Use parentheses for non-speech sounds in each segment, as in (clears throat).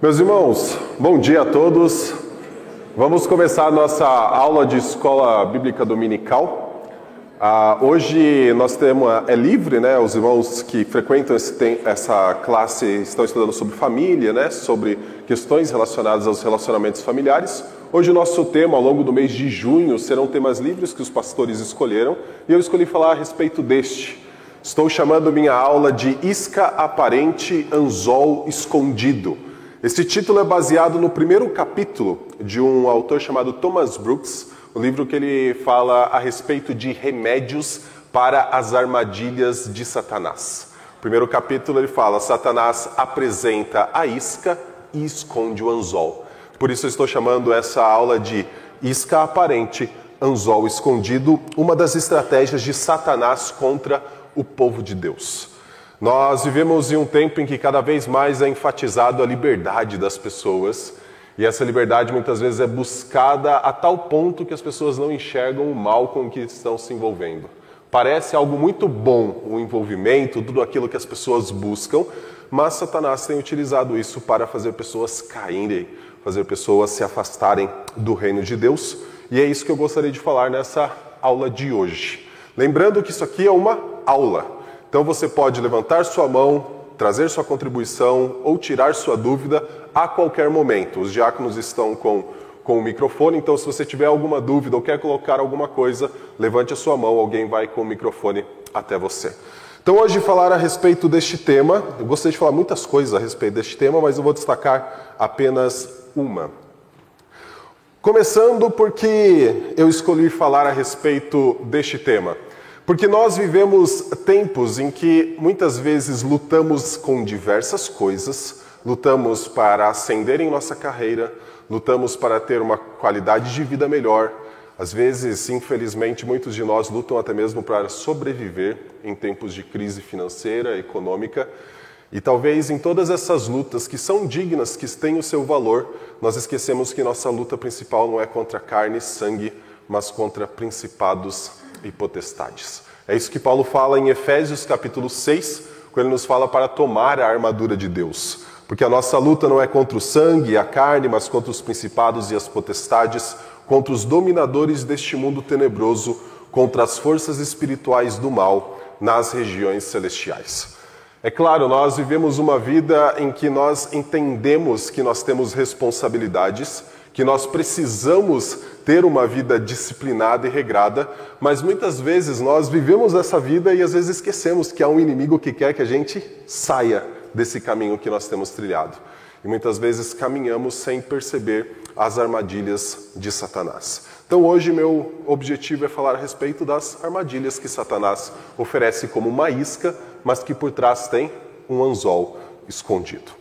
Meus irmãos, bom dia a todos. Vamos começar a nossa aula de escola bíblica dominical. Ah, hoje nós temos é livre, né? Os irmãos que frequentam esse, essa classe estão estudando sobre família, né? Sobre questões relacionadas aos relacionamentos familiares. Hoje o nosso tema, ao longo do mês de junho, serão temas livres que os pastores escolheram e eu escolhi falar a respeito deste. Estou chamando minha aula de Isca Aparente Anzol Escondido. Esse título é baseado no primeiro capítulo de um autor chamado Thomas Brooks, um livro que ele fala a respeito de remédios para as armadilhas de Satanás. Primeiro capítulo ele fala: Satanás apresenta a isca e esconde o anzol. Por isso eu estou chamando essa aula de isca aparente, anzol escondido, uma das estratégias de Satanás contra o povo de Deus. Nós vivemos em um tempo em que cada vez mais é enfatizado a liberdade das pessoas, e essa liberdade muitas vezes é buscada a tal ponto que as pessoas não enxergam o mal com que estão se envolvendo. Parece algo muito bom o envolvimento, tudo aquilo que as pessoas buscam, mas Satanás tem utilizado isso para fazer pessoas caírem, fazer pessoas se afastarem do reino de Deus, e é isso que eu gostaria de falar nessa aula de hoje. Lembrando que isso aqui é uma aula. Então você pode levantar sua mão, trazer sua contribuição ou tirar sua dúvida a qualquer momento. Os diáconos estão com, com o microfone, então se você tiver alguma dúvida ou quer colocar alguma coisa, levante a sua mão, alguém vai com o microfone até você. Então hoje falar a respeito deste tema, eu gostaria de falar muitas coisas a respeito deste tema, mas eu vou destacar apenas uma. Começando porque eu escolhi falar a respeito deste tema. Porque nós vivemos tempos em que muitas vezes lutamos com diversas coisas, lutamos para ascender em nossa carreira, lutamos para ter uma qualidade de vida melhor. Às vezes, infelizmente, muitos de nós lutam até mesmo para sobreviver em tempos de crise financeira, econômica. E talvez em todas essas lutas que são dignas, que têm o seu valor, nós esquecemos que nossa luta principal não é contra carne e sangue, mas contra principados e potestades. É isso que Paulo fala em Efésios capítulo 6, quando ele nos fala para tomar a armadura de Deus. Porque a nossa luta não é contra o sangue e a carne, mas contra os principados e as potestades, contra os dominadores deste mundo tenebroso, contra as forças espirituais do mal nas regiões celestiais. É claro, nós vivemos uma vida em que nós entendemos que nós temos responsabilidades, que nós precisamos ter uma vida disciplinada e regrada, mas muitas vezes nós vivemos essa vida e às vezes esquecemos que há um inimigo que quer que a gente saia desse caminho que nós temos trilhado. E muitas vezes caminhamos sem perceber as armadilhas de Satanás. Então hoje meu objetivo é falar a respeito das armadilhas que Satanás oferece como uma isca, mas que por trás tem um anzol escondido.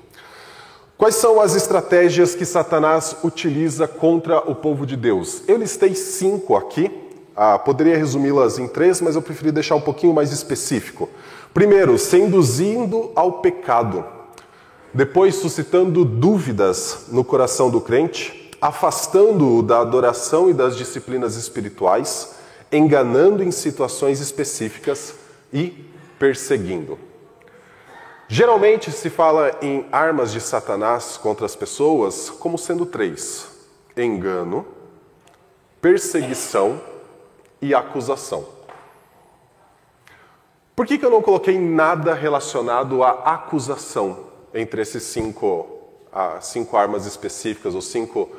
Quais são as estratégias que Satanás utiliza contra o povo de Deus? Eu listei cinco aqui, ah, poderia resumi-las em três, mas eu preferi deixar um pouquinho mais específico. Primeiro, seduzindo ao pecado. Depois, suscitando dúvidas no coração do crente, afastando-o da adoração e das disciplinas espirituais, enganando em situações específicas e perseguindo. Geralmente se fala em armas de Satanás contra as pessoas como sendo três: engano, perseguição e acusação. Por que, que eu não coloquei nada relacionado à acusação entre esses cinco, cinco armas específicas ou cinco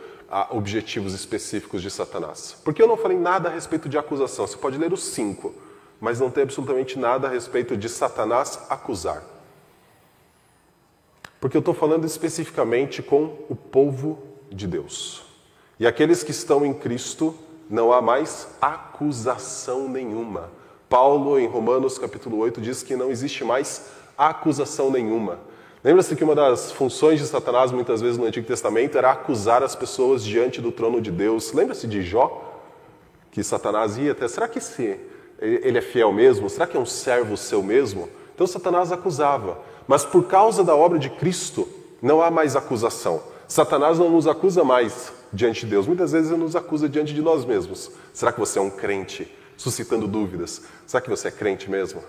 objetivos específicos de Satanás? Porque eu não falei nada a respeito de acusação. Você pode ler os cinco, mas não tem absolutamente nada a respeito de Satanás acusar. Porque eu estou falando especificamente com o povo de Deus. E aqueles que estão em Cristo, não há mais acusação nenhuma. Paulo, em Romanos capítulo 8, diz que não existe mais acusação nenhuma. Lembra-se que uma das funções de Satanás, muitas vezes no Antigo Testamento, era acusar as pessoas diante do trono de Deus. Lembra-se de Jó? Que Satanás ia até. Será que esse, ele é fiel mesmo? Será que é um servo seu mesmo? Então Satanás acusava. Mas por causa da obra de Cristo, não há mais acusação. Satanás não nos acusa mais diante de Deus. Muitas vezes ele nos acusa diante de nós mesmos. Será que você é um crente? Suscitando dúvidas. Será que você é crente mesmo?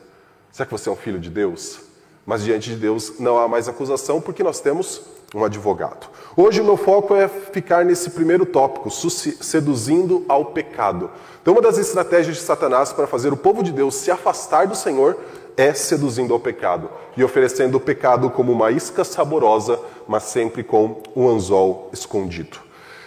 Será que você é um filho de Deus? mas diante de Deus não há mais acusação porque nós temos um advogado. Hoje o meu foco é ficar nesse primeiro tópico, seduzindo ao pecado. Então, uma das estratégias de Satanás para fazer o povo de Deus se afastar do Senhor é seduzindo ao pecado e oferecendo o pecado como uma isca saborosa, mas sempre com um anzol escondido.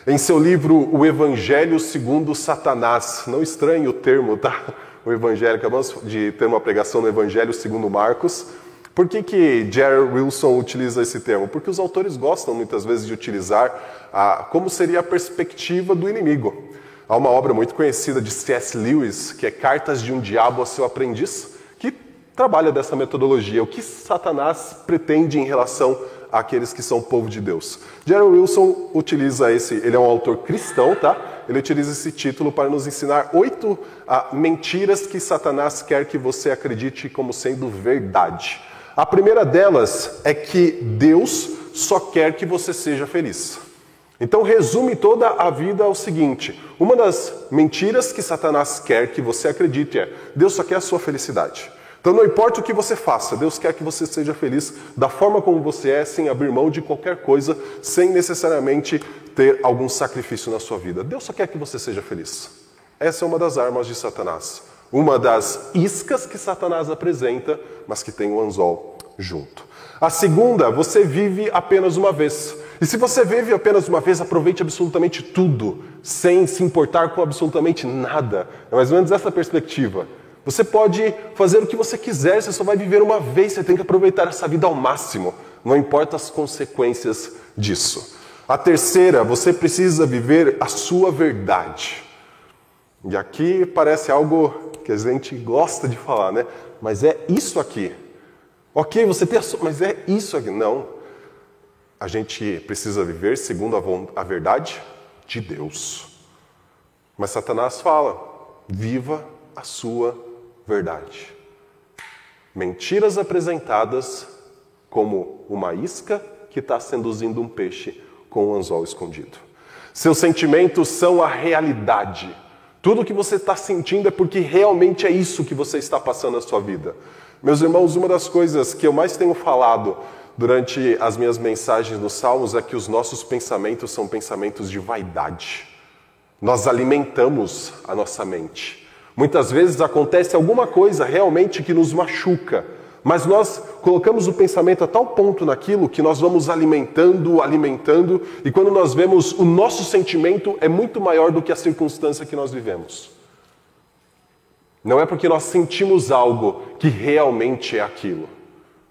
Em seu livro O Evangelho segundo Satanás, não estranhe o termo, tá? O Evangelho, acabamos de ter uma pregação no Evangelho segundo Marcos. Por que, que Jerry Wilson utiliza esse termo? Porque os autores gostam muitas vezes de utilizar a, como seria a perspectiva do inimigo. Há uma obra muito conhecida de C.S. Lewis, que é Cartas de um Diabo a seu Aprendiz, trabalha dessa metodologia. O que Satanás pretende em relação àqueles que são povo de Deus. Jerry Wilson utiliza esse, ele é um autor cristão, tá? Ele utiliza esse título para nos ensinar oito ah, mentiras que Satanás quer que você acredite como sendo verdade. A primeira delas é que Deus só quer que você seja feliz. Então resume toda a vida ao seguinte: uma das mentiras que Satanás quer que você acredite é Deus só quer a sua felicidade. Então não importa o que você faça, Deus quer que você seja feliz da forma como você é, sem abrir mão de qualquer coisa, sem necessariamente ter algum sacrifício na sua vida. Deus só quer que você seja feliz. Essa é uma das armas de Satanás. Uma das iscas que Satanás apresenta, mas que tem o um anzol junto. A segunda, você vive apenas uma vez. E se você vive apenas uma vez, aproveite absolutamente tudo, sem se importar com absolutamente nada. É mais ou menos essa perspectiva. Você pode fazer o que você quiser, você só vai viver uma vez, você tem que aproveitar essa vida ao máximo, não importa as consequências disso. A terceira, você precisa viver a sua verdade. E aqui parece algo que a gente gosta de falar, né? Mas é isso aqui. Ok, você tem a sua, mas é isso aqui. Não. A gente precisa viver segundo a, a verdade de Deus. Mas Satanás fala: viva a sua verdade. Mentiras apresentadas como uma isca que está seduzindo um peixe com um anzol escondido. Seus sentimentos são a realidade. Tudo que você está sentindo é porque realmente é isso que você está passando na sua vida. Meus irmãos, uma das coisas que eu mais tenho falado durante as minhas mensagens nos Salmos é que os nossos pensamentos são pensamentos de vaidade. Nós alimentamos a nossa mente. Muitas vezes acontece alguma coisa realmente que nos machuca, mas nós colocamos o pensamento a tal ponto naquilo que nós vamos alimentando, alimentando, e quando nós vemos o nosso sentimento é muito maior do que a circunstância que nós vivemos. Não é porque nós sentimos algo que realmente é aquilo,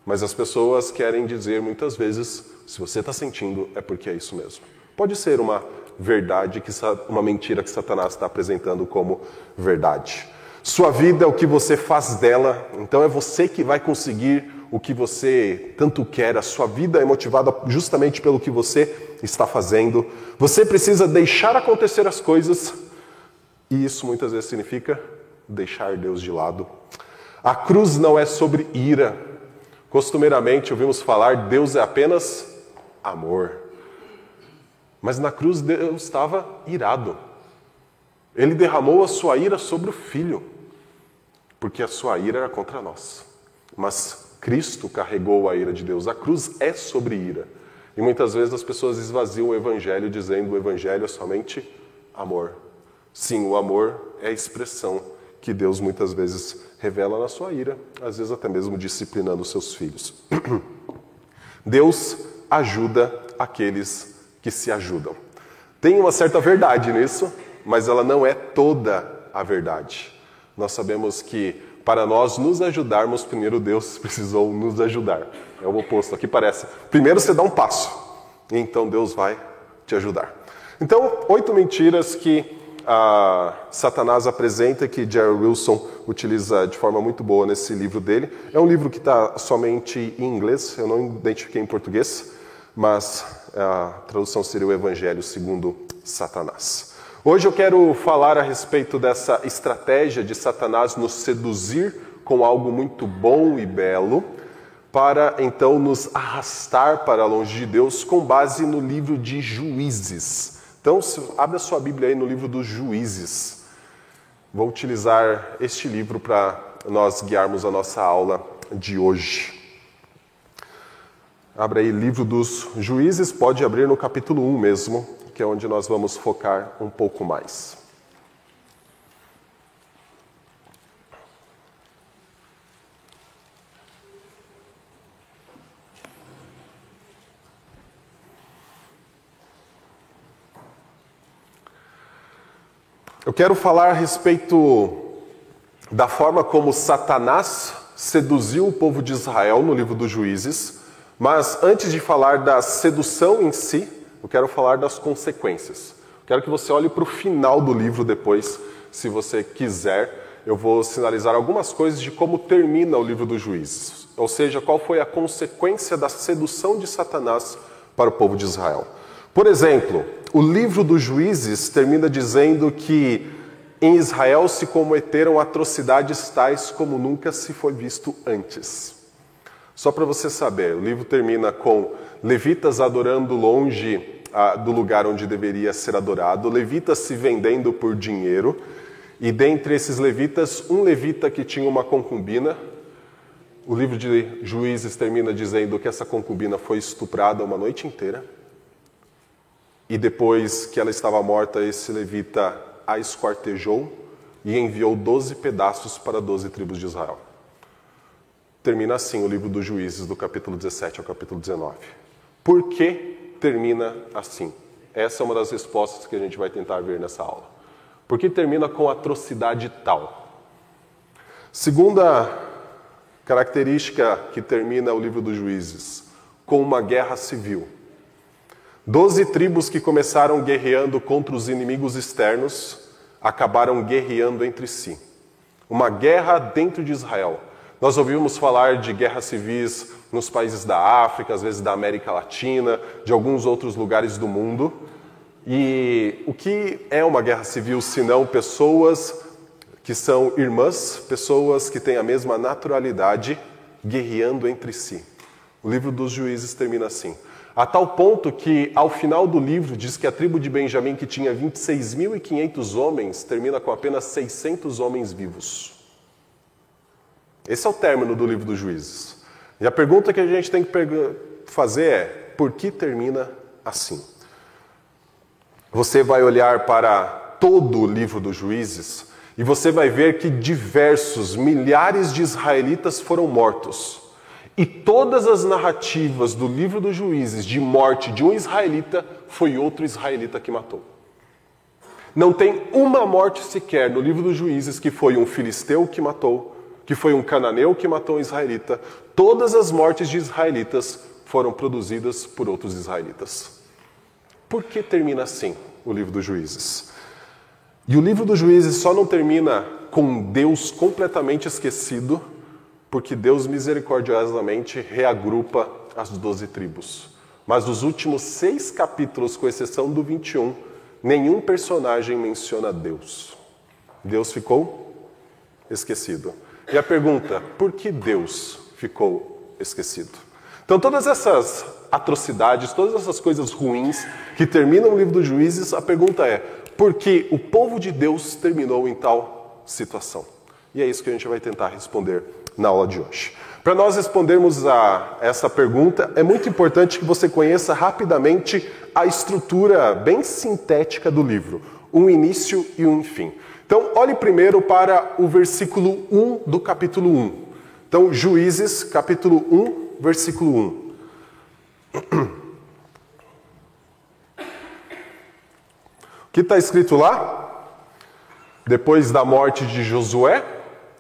mas as pessoas querem dizer muitas vezes: se você está sentindo, é porque é isso mesmo. Pode ser uma verdade, que uma mentira que Satanás está apresentando como verdade. Sua vida é o que você faz dela, então é você que vai conseguir o que você tanto quer. A sua vida é motivada justamente pelo que você está fazendo. Você precisa deixar acontecer as coisas, e isso muitas vezes significa deixar Deus de lado. A cruz não é sobre ira. Costumeiramente ouvimos falar Deus é apenas amor. Mas na cruz Deus estava irado. Ele derramou a sua ira sobre o filho, porque a sua ira era contra nós. Mas Cristo carregou a ira de Deus. A cruz é sobre ira. E muitas vezes as pessoas esvaziam o evangelho dizendo o evangelho é somente amor. Sim, o amor é a expressão que Deus muitas vezes revela na sua ira, às vezes até mesmo disciplinando seus filhos. (clears throat) Deus ajuda aqueles que se ajudam. Tem uma certa verdade nisso, mas ela não é toda a verdade. Nós sabemos que para nós nos ajudarmos, primeiro Deus (laughs) precisou nos ajudar. É o oposto. Aqui parece. Primeiro você dá um passo, e então Deus vai te ajudar. Então, oito mentiras que ah, Satanás apresenta, que Jerry Wilson utiliza de forma muito boa nesse livro dele. É um livro que está somente em inglês, eu não identifiquei em português, mas a tradução seria o Evangelho segundo Satanás. Hoje eu quero falar a respeito dessa estratégia de Satanás nos seduzir com algo muito bom e belo, para então nos arrastar para longe de Deus com base no livro de Juízes. Então, abre a sua Bíblia aí no livro dos Juízes. Vou utilizar este livro para nós guiarmos a nossa aula de hoje. Abra aí livro dos juízes, pode abrir no capítulo 1 mesmo, que é onde nós vamos focar um pouco mais. Eu quero falar a respeito da forma como Satanás seduziu o povo de Israel no livro dos Juízes, mas antes de falar da sedução em si, eu quero falar das consequências. Quero que você olhe para o final do livro depois, se você quiser. Eu vou sinalizar algumas coisas de como termina o livro dos Juízes, ou seja, qual foi a consequência da sedução de Satanás para o povo de Israel. Por exemplo, o livro dos Juízes termina dizendo que em Israel se cometeram atrocidades tais como nunca se foi visto antes. Só para você saber, o livro termina com levitas adorando longe ah, do lugar onde deveria ser adorado, levitas se vendendo por dinheiro, e dentre esses levitas, um levita que tinha uma concubina. O livro de Juízes termina dizendo que essa concubina foi estuprada uma noite inteira. E depois que ela estava morta, esse levita a esquartejou e enviou doze pedaços para doze tribos de Israel. Termina assim o livro dos Juízes, do capítulo 17 ao capítulo 19. Por que termina assim? Essa é uma das respostas que a gente vai tentar ver nessa aula. Por que termina com atrocidade tal? Segunda característica que termina o livro dos Juízes, com uma guerra civil. Doze tribos que começaram guerreando contra os inimigos externos acabaram guerreando entre si. Uma guerra dentro de Israel. Nós ouvimos falar de guerras civis nos países da África, às vezes da América Latina, de alguns outros lugares do mundo. E o que é uma guerra civil se não pessoas que são irmãs, pessoas que têm a mesma naturalidade guerreando entre si? O livro dos juízes termina assim. A tal ponto que, ao final do livro, diz que a tribo de Benjamim, que tinha 26.500 homens, termina com apenas 600 homens vivos. Esse é o término do livro dos juízes. E a pergunta que a gente tem que fazer é: por que termina assim? Você vai olhar para todo o livro dos juízes e você vai ver que diversos, milhares de israelitas foram mortos. E todas as narrativas do livro dos juízes de morte de um israelita foi outro israelita que matou. Não tem uma morte sequer no livro dos juízes que foi um filisteu que matou, que foi um cananeu que matou um israelita. Todas as mortes de israelitas foram produzidas por outros israelitas. Por que termina assim o livro dos juízes? E o livro dos juízes só não termina com Deus completamente esquecido porque Deus misericordiosamente reagrupa as doze tribos. Mas os últimos seis capítulos, com exceção do 21, nenhum personagem menciona Deus. Deus ficou esquecido. E a pergunta, por que Deus ficou esquecido? Então, todas essas atrocidades, todas essas coisas ruins que terminam o livro dos juízes, a pergunta é: por que o povo de Deus terminou em tal situação? E é isso que a gente vai tentar responder na aula de hoje. Para nós respondermos a essa pergunta, é muito importante que você conheça rapidamente a estrutura bem sintética do livro, um início e um fim. Então, olhe primeiro para o versículo 1 do capítulo 1. Então, Juízes, capítulo 1, versículo 1. (clears throat) O que está escrito lá? Depois da morte de Josué,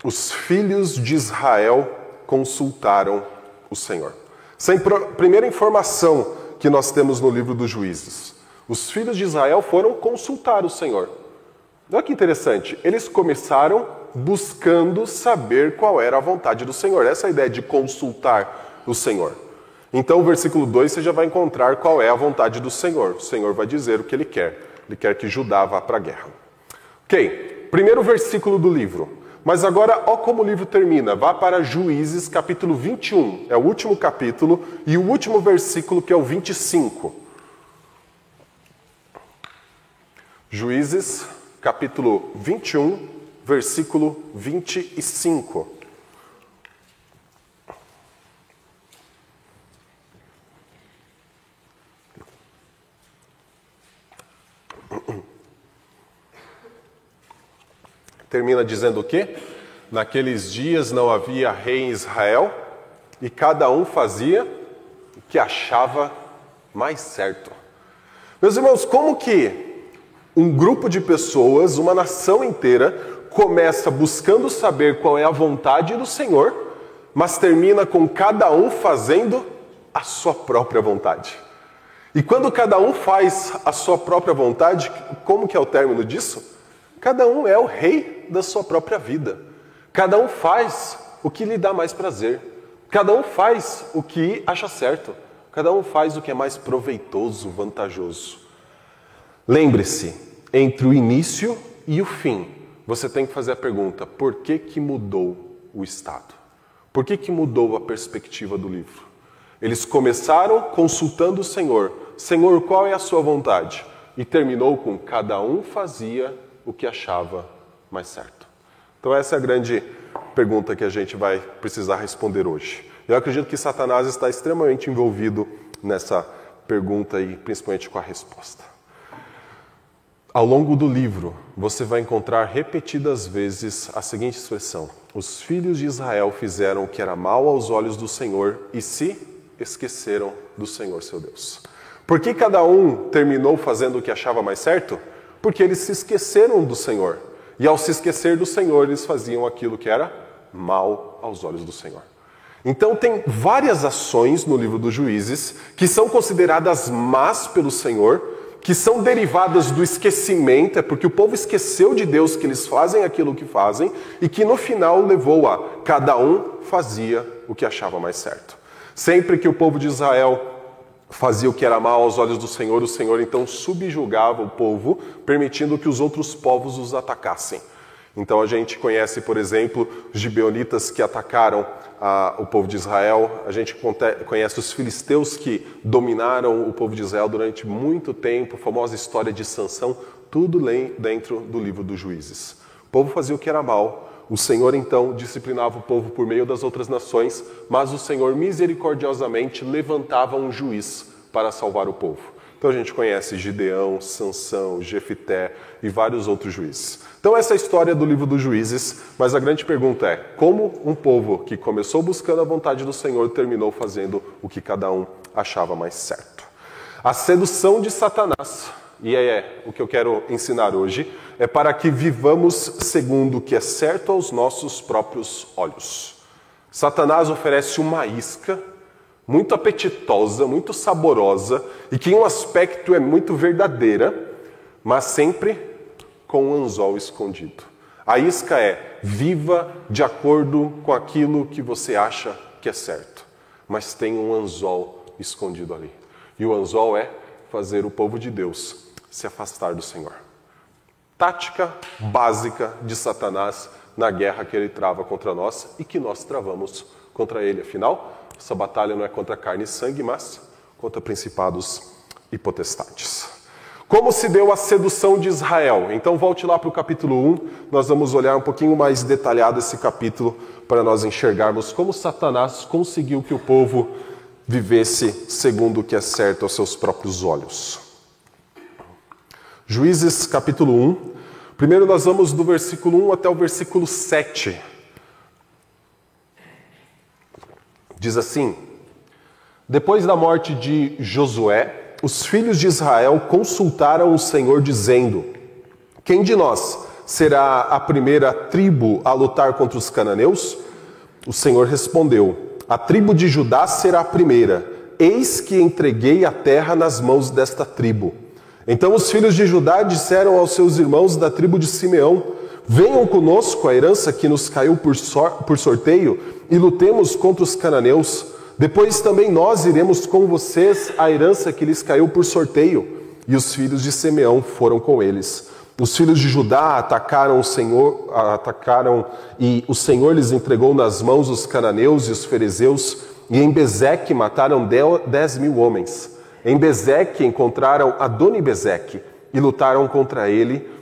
os filhos de Israel consultaram o Senhor. A primeira informação que nós temos no livro dos juízes. Os filhos de Israel foram consultar o Senhor. Olha que interessante, eles começaram buscando saber qual era a vontade do Senhor. Essa é ideia de consultar o Senhor. Então, o versículo 2 você já vai encontrar qual é a vontade do Senhor. O Senhor vai dizer o que ele quer. Ele quer que Judá vá para a guerra. Ok, primeiro versículo do livro. Mas agora, ó como o livro termina. Vá para Juízes, capítulo 21. É o último capítulo e o último versículo que é o 25. Juízes, capítulo 21, versículo 25. Termina dizendo o quê? Naqueles dias não havia rei em Israel e cada um fazia o que achava mais certo. Meus irmãos, como que um grupo de pessoas, uma nação inteira, começa buscando saber qual é a vontade do Senhor, mas termina com cada um fazendo a sua própria vontade. E quando cada um faz a sua própria vontade, como que é o término disso? Cada um é o rei da sua própria vida. Cada um faz o que lhe dá mais prazer. Cada um faz o que acha certo. Cada um faz o que é mais proveitoso, vantajoso. Lembre-se, entre o início e o fim, você tem que fazer a pergunta: por que, que mudou o Estado? Por que, que mudou a perspectiva do livro? Eles começaram consultando o Senhor: Senhor, qual é a sua vontade? E terminou com: cada um fazia o que achava mais certo. Então, essa é a grande pergunta que a gente vai precisar responder hoje. Eu acredito que Satanás está extremamente envolvido nessa pergunta e principalmente com a resposta. Ao longo do livro, você vai encontrar repetidas vezes a seguinte expressão: Os filhos de Israel fizeram o que era mal aos olhos do Senhor e se esqueceram do Senhor seu Deus. Por que cada um terminou fazendo o que achava mais certo? Porque eles se esqueceram do Senhor. E ao se esquecer do Senhor, eles faziam aquilo que era mal aos olhos do Senhor. Então, tem várias ações no livro dos juízes que são consideradas más pelo Senhor, que são derivadas do esquecimento, é porque o povo esqueceu de Deus que eles fazem aquilo que fazem, e que no final levou a cada um fazia o que achava mais certo. Sempre que o povo de Israel fazia o que era mal aos olhos do Senhor, o Senhor então subjugava o povo, permitindo que os outros povos os atacassem. Então a gente conhece, por exemplo, os gibeonitas que atacaram ah, o povo de Israel, a gente conhece os filisteus que dominaram o povo de Israel durante muito tempo, a famosa história de Sansão, tudo dentro do livro dos juízes. O povo fazia o que era mal, o Senhor então disciplinava o povo por meio das outras nações, mas o Senhor misericordiosamente levantava um juiz para salvar o povo. Então a gente conhece Gideão, Sansão, Jefité e vários outros juízes. Então essa é a história do livro dos juízes, mas a grande pergunta é: como um povo que começou buscando a vontade do Senhor terminou fazendo o que cada um achava mais certo? A sedução de Satanás, e é o que eu quero ensinar hoje, é para que vivamos segundo o que é certo aos nossos próprios olhos. Satanás oferece uma isca muito apetitosa, muito saborosa e que em um aspecto é muito verdadeira, mas sempre com um anzol escondido. A isca é: viva de acordo com aquilo que você acha que é certo, mas tem um anzol escondido ali. E o anzol é fazer o povo de Deus se afastar do Senhor. Tática básica de Satanás na guerra que ele trava contra nós e que nós travamos contra ele. Afinal, essa batalha não é contra carne e sangue, mas contra principados e potestades. Como se deu a sedução de Israel? Então volte lá para o capítulo 1, nós vamos olhar um pouquinho mais detalhado esse capítulo para nós enxergarmos como Satanás conseguiu que o povo vivesse segundo o que é certo aos seus próprios olhos. Juízes capítulo 1. Primeiro nós vamos do versículo 1 até o versículo 7. Diz assim: Depois da morte de Josué, os filhos de Israel consultaram o Senhor, dizendo: Quem de nós será a primeira tribo a lutar contra os cananeus? O Senhor respondeu: A tribo de Judá será a primeira. Eis que entreguei a terra nas mãos desta tribo. Então os filhos de Judá disseram aos seus irmãos da tribo de Simeão: Venham conosco a herança que nos caiu por, por sorteio e lutemos contra os cananeus. Depois também nós iremos com vocês a herança que lhes caiu por sorteio. E os filhos de Simeão foram com eles. Os filhos de Judá atacaram o Senhor, atacaram e o Senhor lhes entregou nas mãos os cananeus e os ferezeus, e em Bezeque mataram dez mil homens. Em Bezeque encontraram Adoni-Bezeque e lutaram contra ele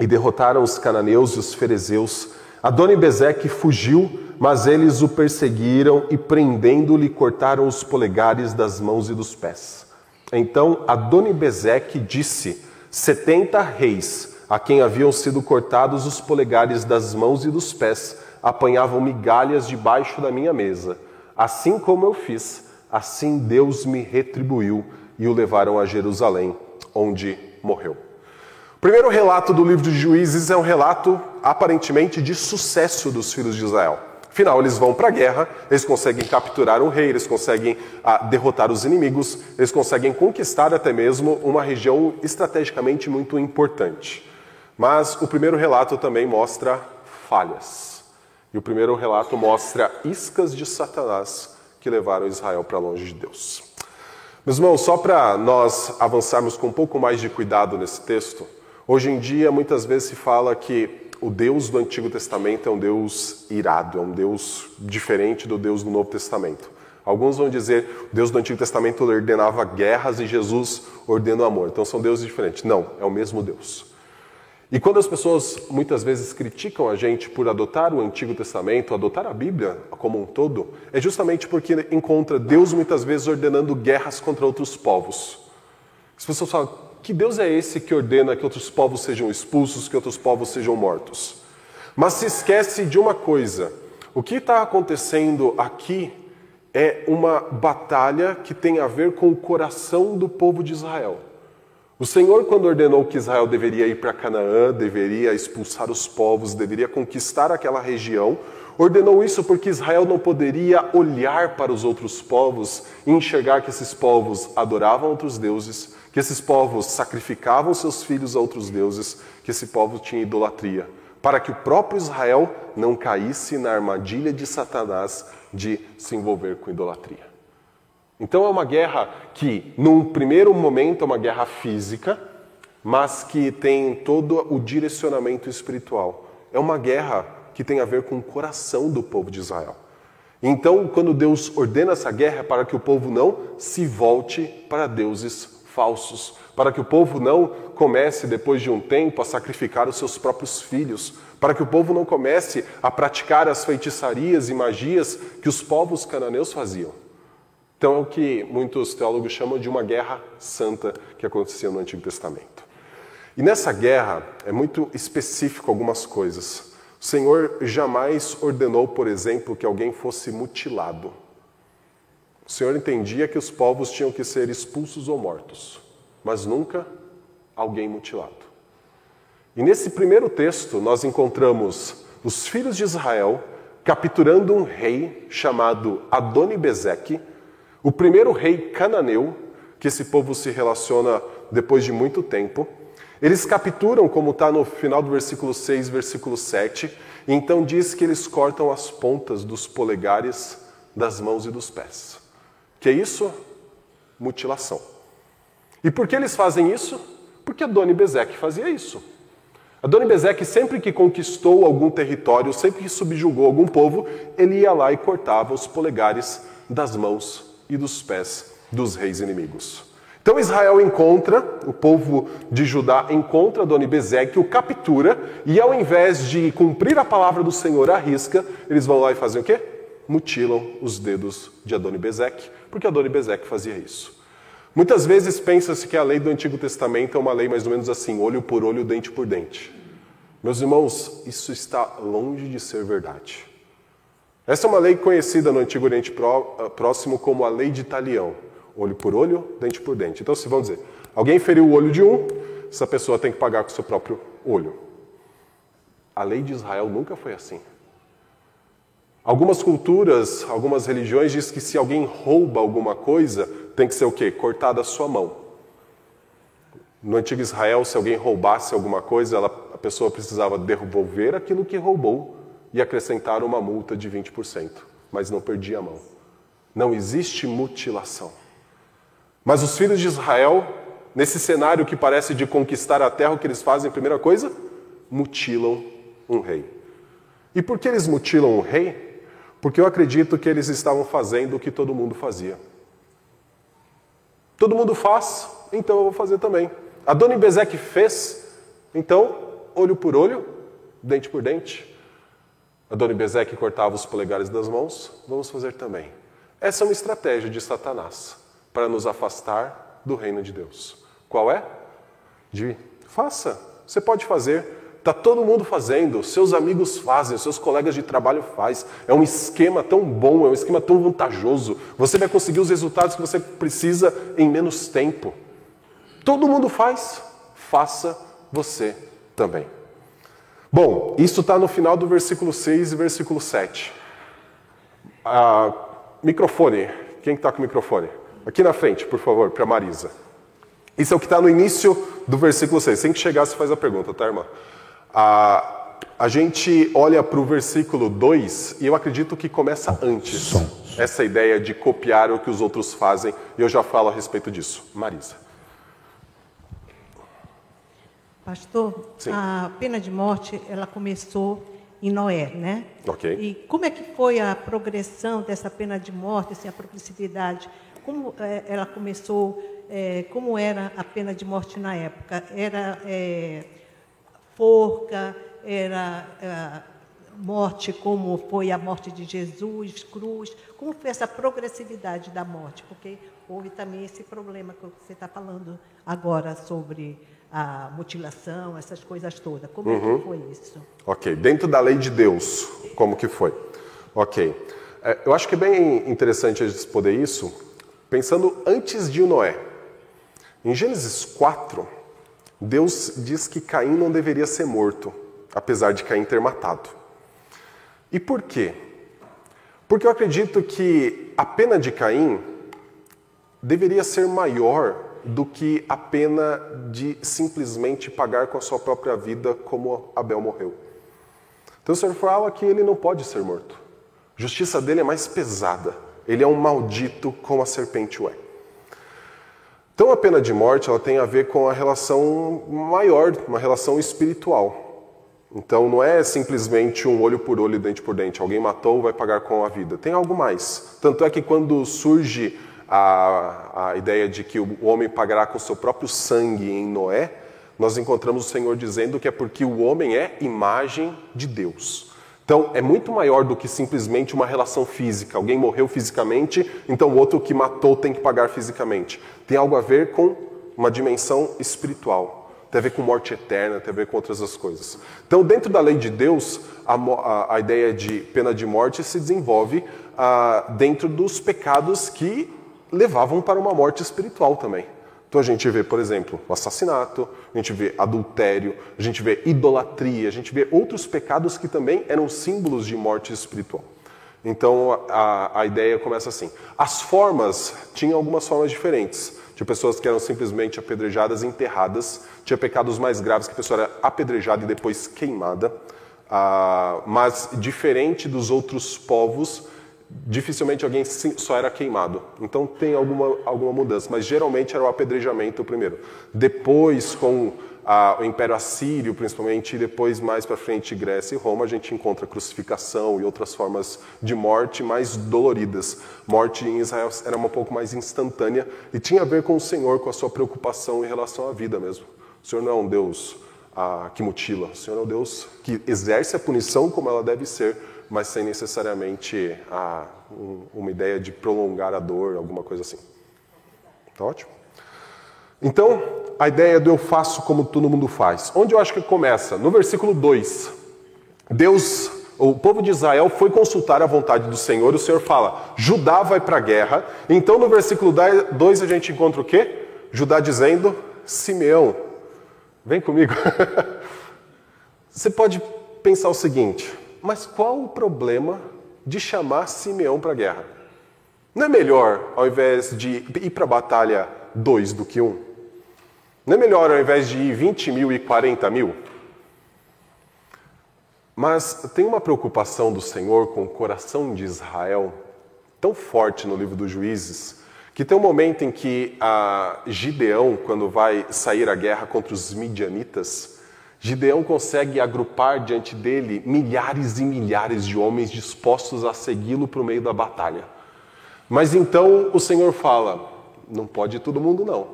e derrotaram os cananeus e os ferezeus. Adoni-Bezeque fugiu, mas eles o perseguiram e prendendo-lhe cortaram os polegares das mãos e dos pés. Então Adoni-Bezeque disse: setenta reis a quem haviam sido cortados os polegares das mãos e dos pés, apanhavam migalhas debaixo da minha mesa. Assim como eu fiz, assim Deus me retribuiu e o levaram a Jerusalém, onde morreu. O primeiro relato do livro de Juízes é um relato aparentemente de sucesso dos filhos de Israel. Afinal, eles vão para a guerra, eles conseguem capturar um rei, eles conseguem ah, derrotar os inimigos, eles conseguem conquistar até mesmo uma região estrategicamente muito importante. Mas o primeiro relato também mostra falhas. E o primeiro relato mostra iscas de Satanás que levaram Israel para longe de Deus. Meus irmãos, só para nós avançarmos com um pouco mais de cuidado nesse texto, hoje em dia muitas vezes se fala que o Deus do Antigo Testamento é um Deus irado, é um Deus diferente do Deus do Novo Testamento. Alguns vão dizer o Deus do Antigo Testamento ordenava guerras e Jesus ordena o amor. Então são deuses diferentes. Não, é o mesmo Deus. E quando as pessoas muitas vezes criticam a gente por adotar o Antigo Testamento, adotar a Bíblia como um todo, é justamente porque encontra Deus muitas vezes ordenando guerras contra outros povos. As pessoas falam: que Deus é esse que ordena que outros povos sejam expulsos, que outros povos sejam mortos? Mas se esquece de uma coisa: o que está acontecendo aqui é uma batalha que tem a ver com o coração do povo de Israel. O Senhor, quando ordenou que Israel deveria ir para Canaã, deveria expulsar os povos, deveria conquistar aquela região, ordenou isso porque Israel não poderia olhar para os outros povos e enxergar que esses povos adoravam outros deuses, que esses povos sacrificavam seus filhos a outros deuses, que esse povo tinha idolatria, para que o próprio Israel não caísse na armadilha de Satanás de se envolver com idolatria. Então é uma guerra que, num primeiro momento, é uma guerra física, mas que tem todo o direcionamento espiritual. É uma guerra que tem a ver com o coração do povo de Israel. Então, quando Deus ordena essa guerra, é para que o povo não se volte para deuses falsos, para que o povo não comece, depois de um tempo, a sacrificar os seus próprios filhos, para que o povo não comece a praticar as feitiçarias e magias que os povos cananeus faziam. Então é o que muitos teólogos chamam de uma guerra santa que acontecia no Antigo Testamento. E nessa guerra é muito específico algumas coisas. O Senhor jamais ordenou, por exemplo, que alguém fosse mutilado. O Senhor entendia que os povos tinham que ser expulsos ou mortos, mas nunca alguém mutilado. E nesse primeiro texto nós encontramos os filhos de Israel capturando um rei chamado Adoni-Bezeque, o primeiro rei cananeu, que esse povo se relaciona depois de muito tempo, eles capturam, como está no final do versículo 6, versículo 7, e então diz que eles cortam as pontas dos polegares das mãos e dos pés. Que é isso? Mutilação. E por que eles fazem isso? Porque Adoni Bezeque fazia isso. Adoni Bezeque, sempre que conquistou algum território, sempre que subjugou algum povo, ele ia lá e cortava os polegares das mãos e dos pés dos reis inimigos. Então Israel encontra, o povo de Judá encontra Adonibezeque, o captura, e ao invés de cumprir a palavra do Senhor à risca, eles vão lá e fazem o quê? Mutilam os dedos de Adonibezeque, porque Adonibezeque fazia isso. Muitas vezes pensa-se que a lei do Antigo Testamento é uma lei mais ou menos assim, olho por olho, dente por dente. Meus irmãos, isso está longe de ser verdade. Essa é uma lei conhecida no Antigo Oriente ah, Próximo como a lei de talião. Olho por olho, dente por dente. Então, se vão dizer, alguém feriu o olho de um, essa pessoa tem que pagar com o seu próprio olho. A lei de Israel nunca foi assim. Algumas culturas, algumas religiões dizem que se alguém rouba alguma coisa, tem que ser o quê? Cortada a sua mão. No antigo Israel, se alguém roubasse alguma coisa, ela, a pessoa precisava devolver aquilo que roubou e acrescentaram uma multa de 20%, mas não perdia a mão. Não existe mutilação. Mas os filhos de Israel, nesse cenário que parece de conquistar a terra, o que eles fazem, primeira coisa? Mutilam um rei. E por que eles mutilam um rei? Porque eu acredito que eles estavam fazendo o que todo mundo fazia. Todo mundo faz, então eu vou fazer também. A dona Bezeque fez, então olho por olho, dente por dente. Adoni Bezeque cortava os polegares das mãos, vamos fazer também. Essa é uma estratégia de Satanás para nos afastar do reino de Deus. Qual é? De faça, Você pode fazer. Está todo mundo fazendo, seus amigos fazem, seus colegas de trabalho fazem. É um esquema tão bom, é um esquema tão vantajoso. Você vai conseguir os resultados que você precisa em menos tempo. Todo mundo faz, faça você também. Bom, isso está no final do versículo 6 e versículo 7. Ah, microfone, quem está com o microfone? Aqui na frente, por favor, para Marisa. Isso é o que está no início do versículo 6. Sem que chegar, você faz a pergunta, tá, irmã? Ah, a gente olha para o versículo 2 e eu acredito que começa antes. Essa ideia de copiar o que os outros fazem, e eu já falo a respeito disso. Marisa. Pastor, Sim. a pena de morte, ela começou em Noé, né? Ok. E como é que foi a progressão dessa pena de morte, assim, a progressividade? Como eh, ela começou, eh, como era a pena de morte na época? Era eh, forca, era eh, morte como foi a morte de Jesus, cruz? Como foi essa progressividade da morte? Porque houve também esse problema que você está falando agora sobre a mutilação, essas coisas todas. Como é que foi isso? Ok, dentro da lei de Deus, como que foi? Ok, É, eu acho que é bem interessante a gente responder isso pensando antes de Noé. Em Gênesis 4, Deus diz que Caim não deveria ser morto, apesar de Caim ter matado. E por quê? Porque eu acredito que a pena de Caim deveria ser maior do que a pena de simplesmente pagar com a sua própria vida como Abel morreu. Então o Senhor fala que ele não pode ser morto. A justiça dele é mais pesada. Ele é um maldito como a serpente o é. Então a pena de morte ela tem a ver com a relação maior, uma relação espiritual. Então não é simplesmente um olho por olho, dente por dente. Alguém matou, vai pagar com a vida. Tem algo mais. Tanto é que quando surge a, a ideia de que o homem pagará com seu próprio sangue em Noé, nós encontramos o Senhor dizendo que é porque o homem é imagem de Deus. Então é muito maior do que simplesmente uma relação física. Alguém morreu fisicamente, então o outro que matou tem que pagar fisicamente. Tem algo a ver com uma dimensão espiritual. Tem a ver com morte eterna, tem a ver com outras as coisas. Então, dentro da lei de Deus, a, a- a ideia de pena de morte se desenvolve ah, dentro dos pecados que levavam para uma morte espiritual também. Então a gente vê, por exemplo, o assassinato, a gente vê adultério, a gente vê idolatria, a gente vê outros pecados que também eram símbolos de morte espiritual. Então a, a ideia começa assim. As formas, tinham algumas formas diferentes. Tinha pessoas que eram simplesmente apedrejadas e enterradas. Tinha pecados mais graves que a pessoa era apedrejada e depois queimada. Ah, mas diferente dos outros povos, dificilmente alguém só era queimado. Então tem alguma, alguma mudança, mas geralmente era o apedrejamento primeiro. Depois, com ah, o Império Assírio, principalmente, e depois mais para frente Grécia e Roma, a gente encontra crucificação e outras formas de morte mais doloridas. Morte em Israel era um pouco mais instantânea e tinha a ver com o Senhor, com a sua preocupação em relação à vida mesmo. O Senhor não é um Deus ah, que mutila, o Senhor é um Deus que exerce a punição como ela deve ser, mas sem necessariamente ah, um- uma ideia de prolongar a dor, alguma coisa assim. Tá ótimo? Então, a ideia do eu faço como todo mundo faz. Onde eu acho que começa? No versículo 2. Deus, o povo de Israel foi consultar a vontade do Senhor, o Senhor fala: Judá vai para a guerra. Então, no versículo 2 a gente encontra o quê? Judá dizendo: Simeão, vem comigo. (laughs) Você pode pensar o seguinte: mas qual o problema de chamar Simeão para a guerra? Não é melhor, ao invés de ir para a batalha, dois do que um? Não é melhor, ao invés de ir 20 mil e 40 mil? Mas tem uma preocupação do Senhor com o coração de Israel tão forte no livro dos Juízes, que tem um momento em que a Gideão, quando vai sair à guerra contra os midianitas, Gideão consegue agrupar diante dele milhares e milhares de homens dispostos a segui-lo para o meio da batalha. Mas então o Senhor fala: não pode todo mundo não.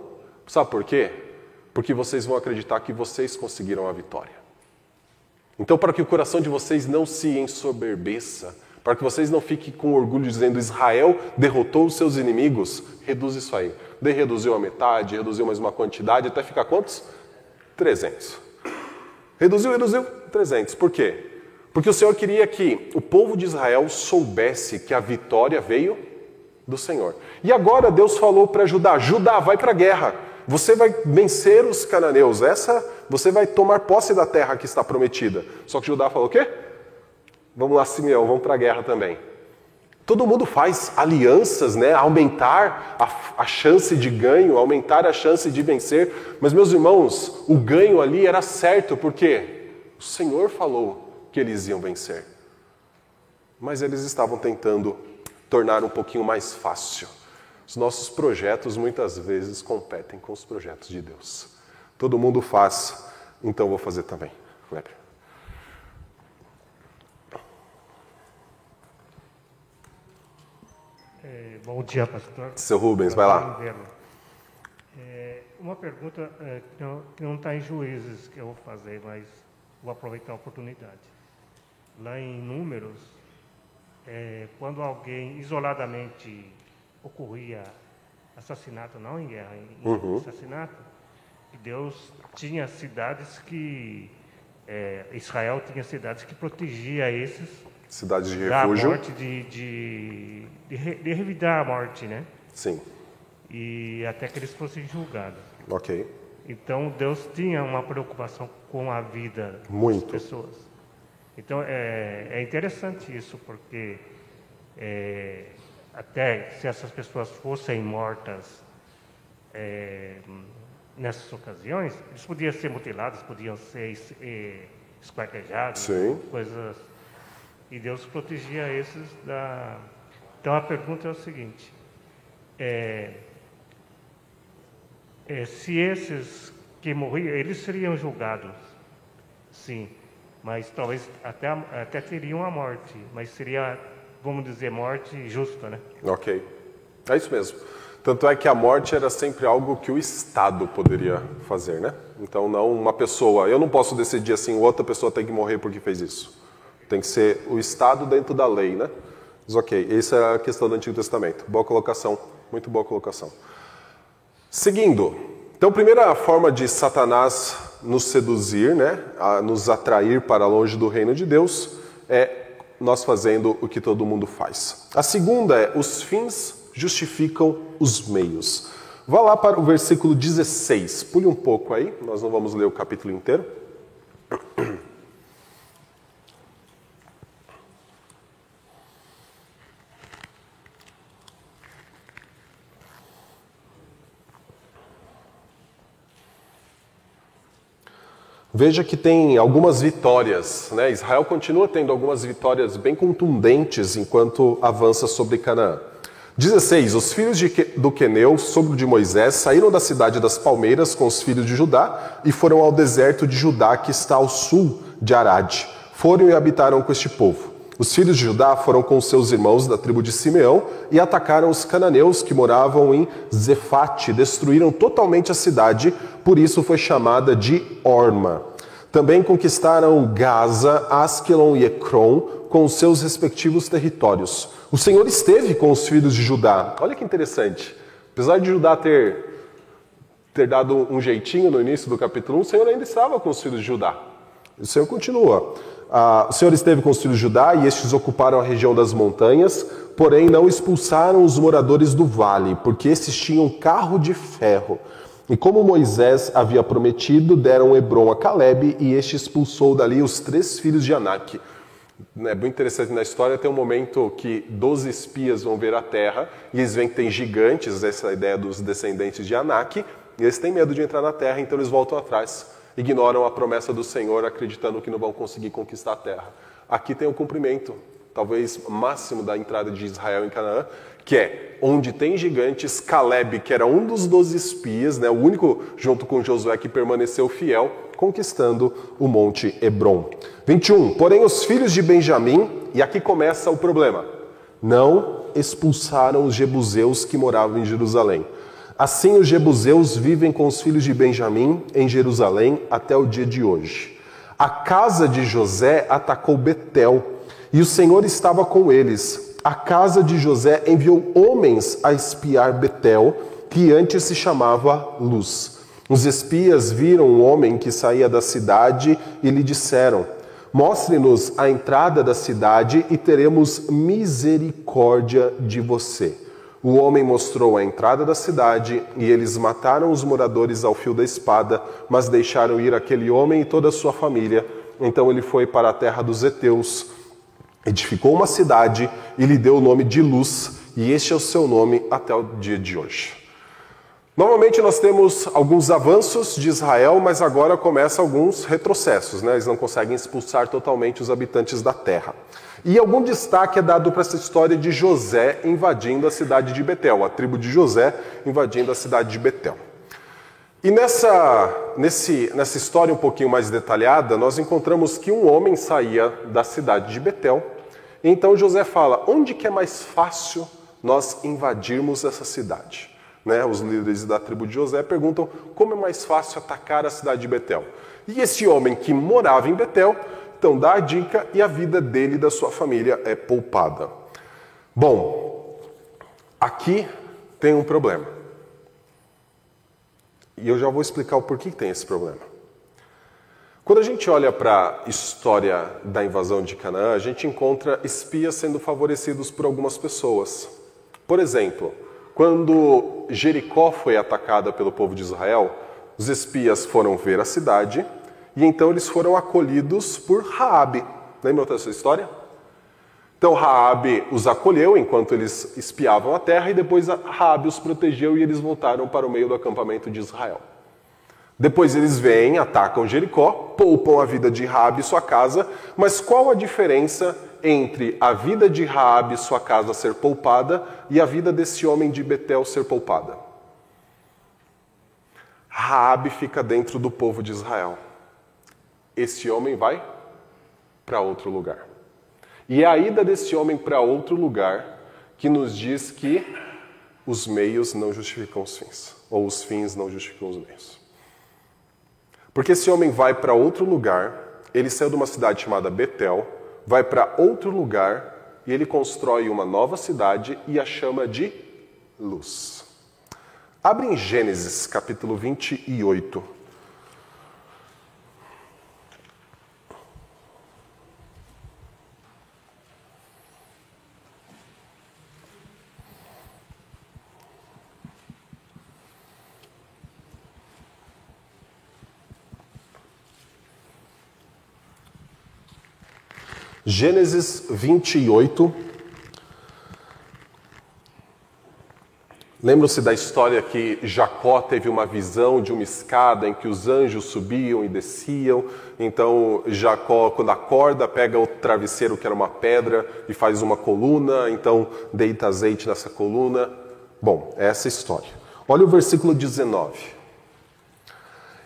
Sabe por quê? Porque vocês vão acreditar que vocês conseguiram a vitória. Então, para que o coração de vocês não se ensoberbeça, para que vocês não fiquem com orgulho dizendo Israel derrotou os seus inimigos, reduz isso aí. Daí reduziu a metade, reduziu mais uma quantidade, até ficar quantos? 300. Reduziu, reduziu 300. Por quê? Porque o Senhor queria que o povo de Israel soubesse que a vitória veio do Senhor. E agora Deus falou para Judá: Judá, vai para a guerra. Você vai vencer os cananeus. Essa, você vai tomar posse da terra que está prometida. Só que Judá falou o quê? Vamos lá, Simeão, vamos para a guerra também. Todo mundo faz alianças, né? Aumentar a, a, chance de ganho, aumentar a chance de vencer. Mas, meus irmãos, o ganho ali era certo, porque o Senhor falou que eles iam vencer. Mas eles estavam tentando tornar um pouquinho mais fácil. Os nossos projetos muitas vezes competem com os projetos de Deus. Todo mundo faz, então vou fazer também. É, bom dia, pastor. Seu Rubens, vai lá. É, uma pergunta é, que não está em juízes que eu vou fazer, mas vou aproveitar a oportunidade. Lá em Números, é, quando alguém isoladamente ocorria assassinato, não em guerra, em uhum. assassinato, Deus tinha cidades que é, Israel tinha cidades que protegia esses cidades de refúgio da morte de, de, de, de revidar a morte, né? Sim. E até que eles fossem julgados. Ok. Então Deus tinha uma preocupação com a vida Muito. das pessoas. Então é, é interessante isso porque é, até se essas pessoas fossem mortas é, nessas ocasiões, eles podiam ser mutilados, podiam ser é, esquartejados, coisas. E Deus protegia esses da. Então a pergunta é o seguinte: é, é, se esses que morriam, eles seriam julgados, sim, mas talvez até, até teriam a morte, mas seria vamos dizer, morte justa, né? Ok. É isso mesmo. Tanto é que a morte era sempre algo que o Estado poderia fazer, né? Então, não uma pessoa. Eu não posso decidir assim, outra pessoa tem que morrer porque fez isso. Tem que ser o Estado dentro da lei, né? Mas ok, essa é a questão do Antigo Testamento. Boa colocação, muito boa colocação. Seguindo, então, primeira forma de Satanás nos seduzir, né, a nos atrair para longe do reino de Deus, é nós fazendo o que todo mundo faz. A segunda é: os fins justificam os meios. Vá lá para o versículo 16. Pule um pouco aí, nós não vamos ler o capítulo inteiro. Veja que tem algumas vitórias, né? Israel continua tendo algumas vitórias bem contundentes enquanto avança sobre Canaã. 16. Os filhos de, do Queneu, sogro de Moisés, saíram da cidade das palmeiras com os filhos de Judá e foram ao deserto de Judá, que está ao sul de Arade. Foram e habitaram com este povo. Os filhos de Judá foram com seus irmãos da tribo de Simeão e atacaram os cananeus que moravam em Zefate, destruíram totalmente a cidade, por isso foi chamada de Orma. Também conquistaram Gaza, Askelon e Ekron com seus respectivos territórios. O Senhor esteve com os filhos de Judá. Olha que interessante. Apesar de Judá ter ter dado um jeitinho no início do capítulo 1, o Senhor ainda estava com os filhos de Judá. O Senhor continua. Ah, o Senhor esteve com os filhos de Judá e estes ocuparam a região das montanhas, porém não expulsaram os moradores do vale, porque estes tinham carro de ferro. E como Moisés havia prometido, deram Hebron a Caleb e este expulsou dali os três filhos de Anak. É muito interessante na história, tem um momento que 12 espias vão ver a terra e eles veem que tem gigantes, essa é ideia dos descendentes de Anak, e eles têm medo de entrar na terra, então eles voltam atrás ignoram a promessa do Senhor, acreditando que não vão conseguir conquistar a terra. Aqui tem o cumprimento, talvez máximo da entrada de Israel em Canaã, que é onde tem gigantes, Caleb, que era um dos doze espias, né, o único junto com Josué que permaneceu fiel, conquistando o monte Hebron. 21. Porém, os filhos de Benjamim, e aqui começa o problema, não expulsaram os jebuseus que moravam em Jerusalém. Assim os jebuseus vivem com os filhos de Benjamim em Jerusalém até o dia de hoje. A casa de José atacou Betel, e o Senhor estava com eles. A casa de José enviou homens a espiar Betel, que antes se chamava Luz. Os espias viram um homem que saía da cidade e lhe disseram: Mostre-nos a entrada da cidade e teremos misericórdia de você. O homem mostrou a entrada da cidade e eles mataram os moradores ao fio da espada, mas deixaram ir aquele homem e toda a sua família. Então ele foi para a terra dos heteus, edificou uma cidade e lhe deu o nome de Luz, e este é o seu nome até o dia de hoje. Normalmente nós temos alguns avanços de Israel, mas agora começa alguns retrocessos, né? Eles não conseguem expulsar totalmente os habitantes da terra. E algum destaque é dado para essa história de José invadindo a cidade de Betel, a tribo de José invadindo a cidade de Betel. E nessa, nesse, nessa história um pouquinho mais detalhada, nós encontramos que um homem saía da cidade de Betel. Então José fala: onde que é mais fácil nós invadirmos essa cidade? Né? Os líderes da tribo de José perguntam como é mais fácil atacar a cidade de Betel. E esse homem que morava em Betel, então dá a dica e a vida dele e da sua família é poupada. Bom, aqui tem um problema. E eu já vou explicar o porquê que tem esse problema. Quando a gente olha para a história da invasão de Canaã, a gente encontra espias sendo favorecidos por algumas pessoas. Por exemplo, quando Jericó foi atacada pelo povo de Israel, os espias foram ver a cidade e então eles foram acolhidos por Raabe. Lembra dessa história? Então Raabe os acolheu enquanto eles espiavam a terra e depois Raabe os protegeu e eles voltaram para o meio do acampamento de Israel. Depois eles vêm, atacam Jericó, poupam a vida de Raabe e sua casa, mas qual a diferença entre a vida de Raabe sua casa ser poupada e a vida desse homem de Betel ser poupada. Raabe fica dentro do povo de Israel. Esse homem vai para outro lugar. E é a ida desse homem para outro lugar que nos diz que os meios não justificam os fins, ou os fins não justificam os meios. Porque esse homem vai para outro lugar, ele saiu de uma cidade chamada Betel, vai para outro lugar e ele constrói uma nova cidade e a chama de luz. Abre em Gênesis capítulo 28. Gênesis 28. Lembram-se da história que Jacó teve uma visão de uma escada em que os anjos subiam e desciam. Então Jacó, quando acorda, pega o travesseiro que era uma pedra e faz uma coluna. Então deita azeite nessa coluna. Bom, é essa história. Olha o versículo 19.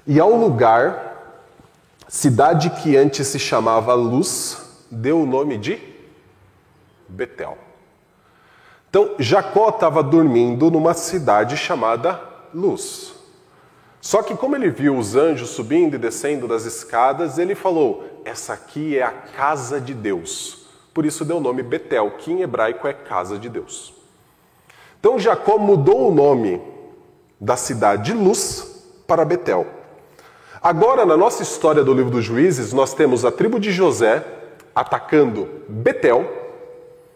E ao lugar, cidade que antes se chamava Luz, deu o nome de Betel. Então, Jacó estava dormindo numa cidade chamada Luz. Só que, como ele viu os anjos subindo e descendo das escadas, ele falou: Essa aqui é a casa de Deus. Por isso deu o nome Betel, que em hebraico é casa de Deus. Então, Jacó mudou o nome da cidade de Luz para Betel. Agora, na nossa história do livro dos Juízes, nós temos a tribo de José, atacando Betel,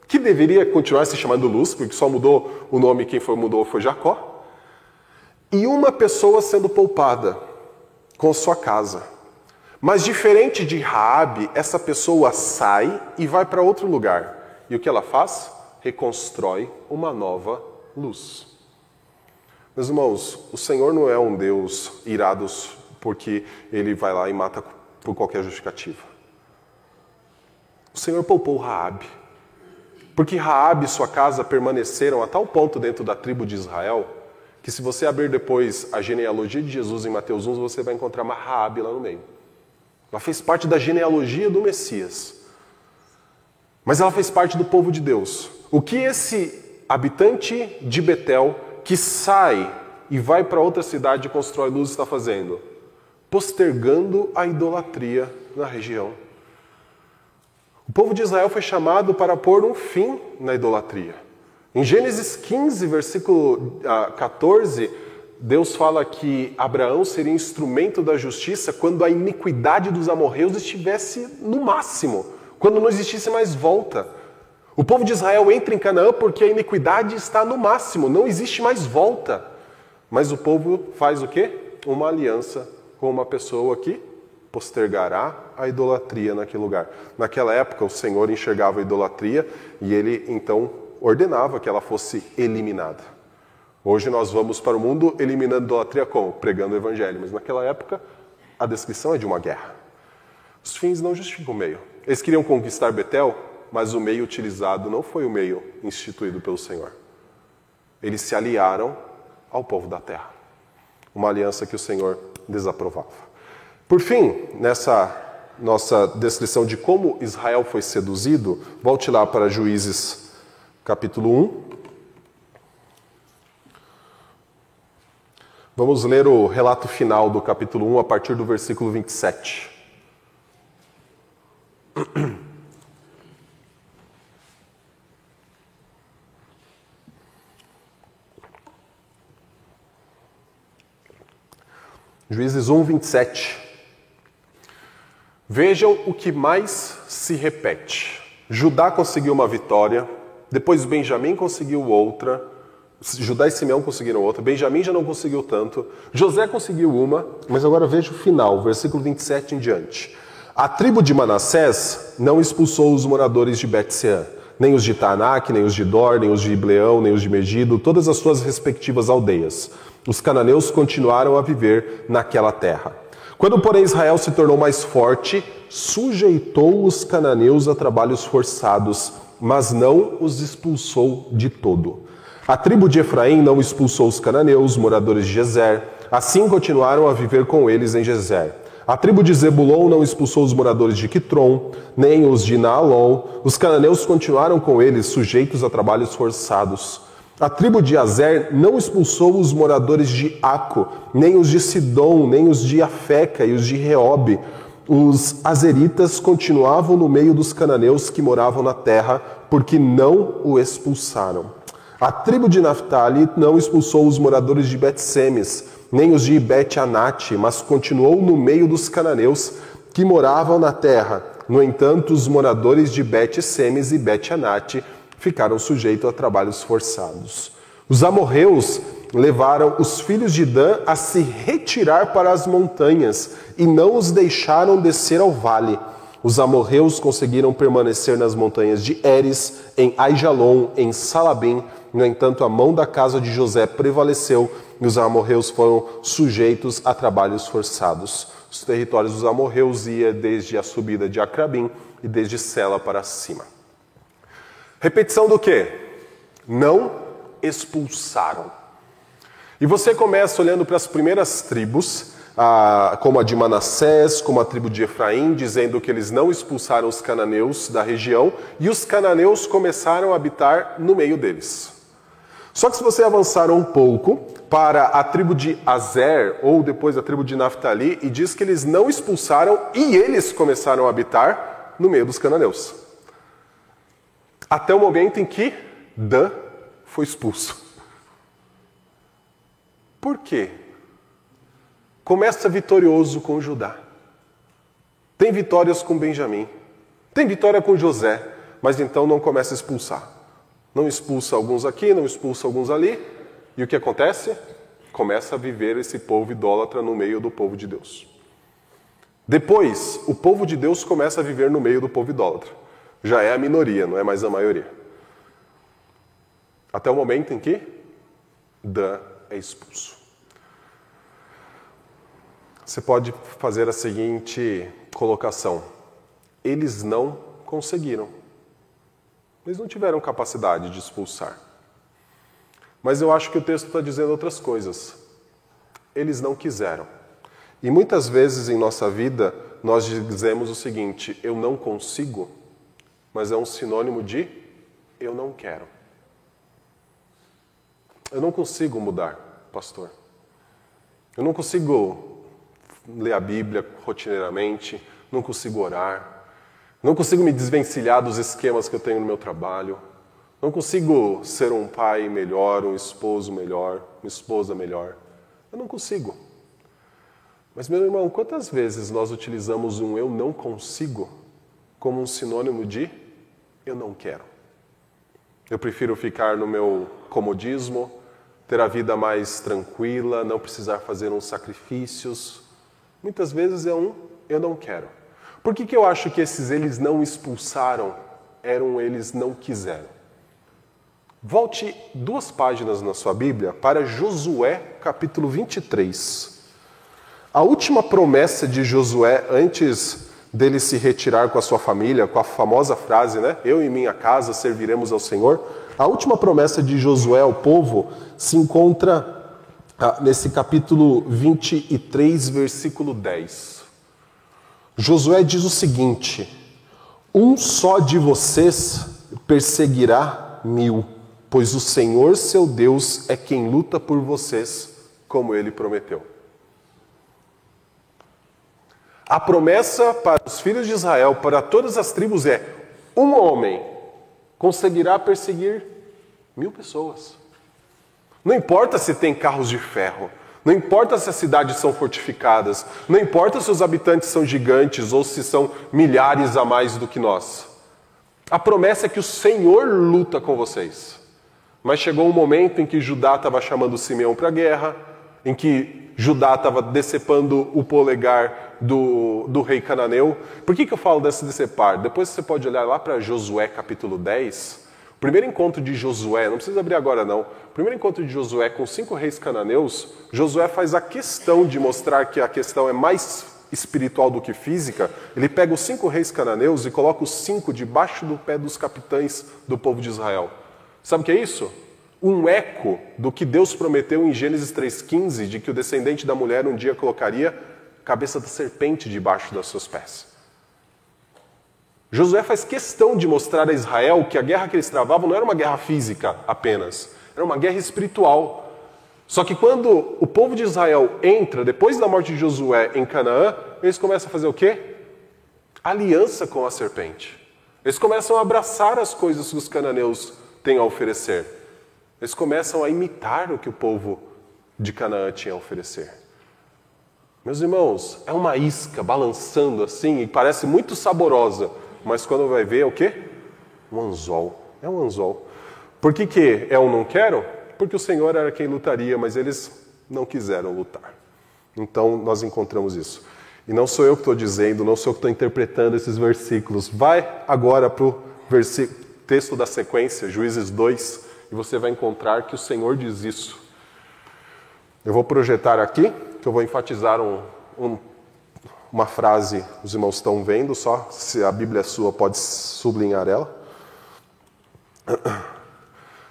que deveria continuar se chamando Luz, porque só mudou o nome, quem foi mudou foi Jacó, e uma pessoa sendo poupada com sua casa. Mas diferente de Raabe, essa pessoa sai e vai para outro lugar. E o que ela faz? Reconstrói uma nova luz. Meus irmãos, o Senhor não é um Deus irado porque ele vai lá e mata por qualquer justificativa. Senhor poupou Raabe. Porque Raabe e sua casa permaneceram a tal ponto dentro da tribo de Israel, que se você abrir depois a genealogia de Jesus em Mateus 1, você vai encontrar uma Raabe lá no meio. Ela fez parte da genealogia do Messias. Mas ela fez parte do povo de Deus. O que esse habitante de Betel que sai e vai para outra cidade e constrói luz está fazendo? Postergando a idolatria na região. O povo de Israel foi chamado para pôr um fim na idolatria. Em Gênesis 15, versículo 14, Deus fala que Abraão seria instrumento da justiça quando a iniquidade dos amorreus estivesse no máximo, quando não existisse mais volta. O povo de Israel entra em Canaã porque a iniquidade está no máximo, não existe mais volta. Mas o povo faz o quê? Uma aliança com uma pessoa que postergará a idolatria naquele lugar. Naquela época, o Senhor enxergava a idolatria e ele então ordenava que ela fosse eliminada. Hoje nós vamos para o mundo eliminando idolatria como? Pregando o evangelho. Mas naquela época, a descrição é de uma guerra. Os fins não justificam o meio. Eles queriam conquistar Betel, mas o meio utilizado não foi o meio instituído pelo Senhor. Eles se aliaram ao povo da terra. Uma aliança que o Senhor desaprovava. Por fim, nessa nossa descrição de como Israel foi seduzido, volte lá para Juízes capítulo 1. Vamos ler o relato final do capítulo 1 a partir do versículo 27. Juízes 1, 27. Vejam o que mais se repete. Judá conseguiu uma vitória, depois Benjamim conseguiu outra, Judá e Simeão conseguiram outra, Benjamim já não conseguiu tanto, José conseguiu uma, mas agora veja o final, versículo 27 em diante. A tribo de Manassés não expulsou os moradores de Betseã, nem os de Tanak, nem os de Dor, nem os de Ibleão, nem os de Megido, todas as suas respectivas aldeias. Os cananeus continuaram a viver naquela terra. Quando, porém, Israel se tornou mais forte, sujeitou os cananeus a trabalhos forçados, mas não os expulsou de todo. A tribo de Efraim não expulsou os cananeus, moradores de Gezer, assim continuaram a viver com eles em Gezer. A tribo de Zebulon não expulsou os moradores de Quitron, nem os de Naalon. Os cananeus continuaram com eles, sujeitos a trabalhos forçados. A tribo de Azer não expulsou os moradores de Aco, nem os de Sidom, nem os de Afeca e os de Reob. Os azeritas continuavam no meio dos cananeus que moravam na terra, porque não o expulsaram. A tribo de Naphtali não expulsou os moradores de Bet-Semes, nem os de Bet-Anate, mas continuou no meio dos cananeus que moravam na terra. No entanto, os moradores de Bet-Semes e Bet-Anate ficaram sujeitos a trabalhos forçados. Os amorreus levaram os filhos de Dan a se retirar para as montanhas e não os deixaram descer ao vale. Os amorreus conseguiram permanecer nas montanhas de Eres, em Aijalon, em Salabim, no entanto, a mão da casa de José prevaleceu e os amorreus foram sujeitos a trabalhos forçados. Os territórios dos amorreus ia desde a subida de Acrabim e desde Sela para cima. Repetição do que? Não expulsaram. E você começa olhando para as primeiras tribos, como a de Manassés, como a tribo de Efraim, dizendo que eles não expulsaram os cananeus da região, e os cananeus começaram a habitar no meio deles. Só que se você avançar um pouco para a tribo de Azer, ou depois a tribo de Naphtali, e diz que eles não expulsaram e eles começaram a habitar no meio dos cananeus. Até o momento em que Dan foi expulso. Por quê? Começa vitorioso com Judá. Tem vitórias com Benjamim. Tem vitória com José. Mas então não começa a expulsar. Não expulsa alguns aqui, não expulsa alguns ali. E o que acontece? Começa a viver esse povo idólatra no meio do povo de Deus. Depois, o povo de Deus começa a viver no meio do povo idólatra. Já é a minoria, não é mais a maioria. Até o momento em que Dan é expulso. Você pode fazer a seguinte colocação: eles não conseguiram. Eles não tiveram capacidade de expulsar. Mas eu acho que o texto está dizendo outras coisas. Eles não quiseram. E muitas vezes em nossa vida nós dizemos o seguinte: eu não consigo, mas é um sinônimo de eu não quero. Eu não consigo mudar, pastor. Eu não consigo ler a Bíblia rotineiramente, não consigo orar, não consigo me desvencilhar dos esquemas que eu tenho no meu trabalho. Não consigo ser um pai melhor, um esposo melhor, uma esposa melhor. Eu não consigo. Mas, meu irmão, quantas vezes nós utilizamos um eu não consigo como um sinônimo de eu não quero? Eu prefiro ficar no meu comodismo, ter a vida mais tranquila, não precisar fazer uns sacrifícios. Muitas vezes é um eu não quero. Por que, que eu acho que esses eles não expulsaram eram eles não quiseram? Volte duas páginas na sua Bíblia para Josué, capítulo 23. A última promessa de Josué antes dele se retirar com a sua família, com a famosa frase, né? Eu e minha casa serviremos ao Senhor. A última promessa de Josué ao povo se encontra ah, nesse capítulo 23, versículo 10. Josué diz o seguinte: Um só de vocês perseguirá mil, pois o Senhor seu Deus é quem luta por vocês, como ele prometeu. A promessa para os filhos de Israel, para todas as tribos, é: um homem conseguirá perseguir mil pessoas. Não importa se tem carros de ferro, não importa se as cidades são fortificadas, não importa se os habitantes são gigantes ou se são milhares a mais do que nós. A promessa é que o Senhor luta com vocês. Mas chegou um momento em que Judá estava chamando Simeão para a guerra, em que Judá estava decepando o polegar do, do rei cananeu. Por que, que eu falo desse decepar? Depois você pode olhar lá para Josué capítulo 10. O primeiro encontro de Josué, não precisa abrir agora não. O primeiro encontro de Josué com cinco reis cananeus, Josué faz a questão de mostrar que a questão é mais espiritual do que física. Ele pega os cinco reis cananeus e coloca os cinco debaixo do pé dos capitães do povo de Israel. Sabe o que é isso? Um eco do que Deus prometeu em Gênesis 3,15, de que o descendente da mulher um dia colocaria a cabeça da serpente debaixo dos seus pés. Josué faz questão de mostrar a Israel que a guerra que eles travavam não era uma guerra física apenas, era uma guerra espiritual. Só que quando o povo de Israel entra, depois da morte de Josué em Canaã, eles começam a fazer o quê? Aliança com a serpente. Eles começam a abraçar as coisas que os cananeus têm a oferecer. Eles começam a imitar o que o povo de Canaã tinha a oferecer. Meus irmãos, é uma isca balançando assim e parece muito saborosa, mas quando vai ver é o quê? Um anzol. É um anzol. Por que, que é um não quero? Porque o Senhor era quem lutaria, mas eles não quiseram lutar. Então nós encontramos isso. E não sou eu que estou dizendo, não sou eu que estou interpretando esses versículos. Vai agora para o texto da sequência, Juízes 2, e você vai encontrar que o Senhor diz isso. Eu vou projetar aqui, que eu vou enfatizar um, um, uma frase, os irmãos estão vendo, só se a Bíblia é sua pode sublinhar ela.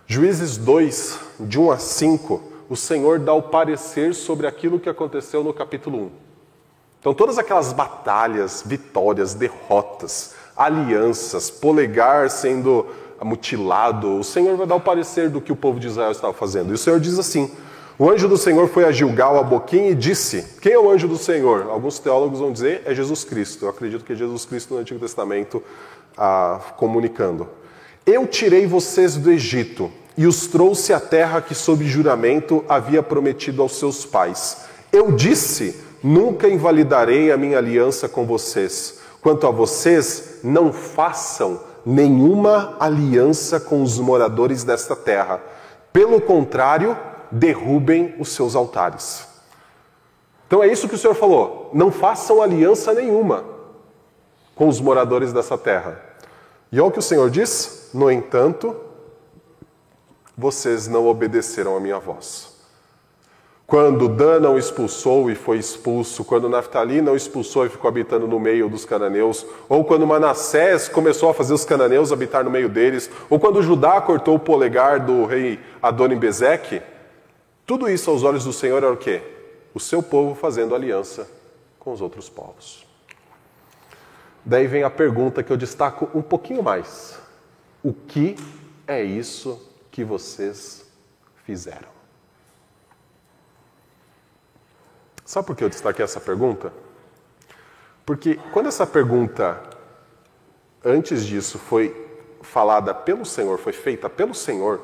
Juízes 2, de 1 a 5, o Senhor dá o parecer sobre aquilo que aconteceu no capítulo 1. Então, todas aquelas batalhas, vitórias, derrotas, alianças, polegar sendo mutilado, o Senhor vai dar o parecer do que o povo de Israel estava fazendo. E o Senhor diz assim: O anjo do Senhor foi a Gilgal, a Boquim, e disse: Quem é o anjo do Senhor? Alguns teólogos vão dizer é Jesus Cristo. Eu acredito que é Jesus Cristo no Antigo Testamento ah, comunicando. Eu tirei vocês do Egito e os trouxe à terra que, sob juramento, havia prometido aos seus pais. Eu disse: Nunca invalidarei a minha aliança com vocês. Quanto a vocês, não façam nenhuma aliança com os moradores desta terra. Pelo contrário, derrubem os seus altares. Então é isso que o Senhor falou. Não façam aliança nenhuma com os moradores dessa terra. E olha o que o Senhor diz: No entanto, vocês não obedeceram a minha voz. Quando Dan não expulsou e foi expulso, quando Naftali não expulsou e ficou habitando no meio dos cananeus, ou quando Manassés começou a fazer os cananeus habitar no meio deles, ou quando Judá cortou o polegar do rei Adoni-Bezeque, tudo isso aos olhos do Senhor era o quê? O seu povo fazendo aliança com os outros povos. Daí vem a pergunta que eu destaco um pouquinho mais: O que é isso que vocês fizeram? Sabe por que eu destaquei essa pergunta? Porque quando essa pergunta, antes disso, foi falada pelo Senhor, foi feita pelo Senhor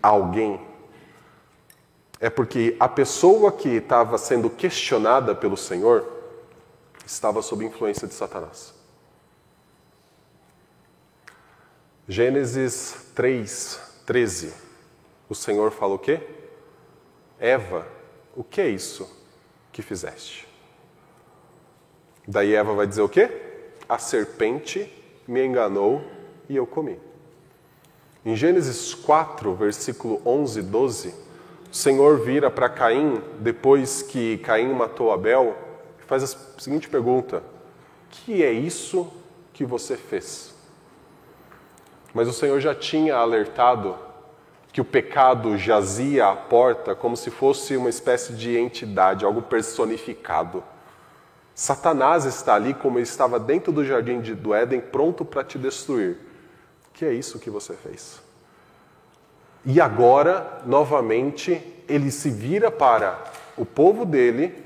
a alguém, é porque a pessoa que estava sendo questionada pelo Senhor estava sob influência de Satanás. Gênesis 3, 13. O Senhor fala o quê? Eva, o que é isso que fizeste? Daí Eva vai dizer o quê? A serpente me enganou e eu comi. Em Gênesis 4, versículo 11 e 12, o Senhor vira para Caim, depois que Caim matou Abel, e faz a seguinte pergunta: Que é isso que você fez? Mas o Senhor já tinha alertado que o pecado jazia à porta como se fosse uma espécie de entidade, algo personificado. Satanás está ali como ele estava dentro do jardim do Éden, pronto para te destruir. Que é isso que você fez? E agora, novamente, ele se vira para o povo dele,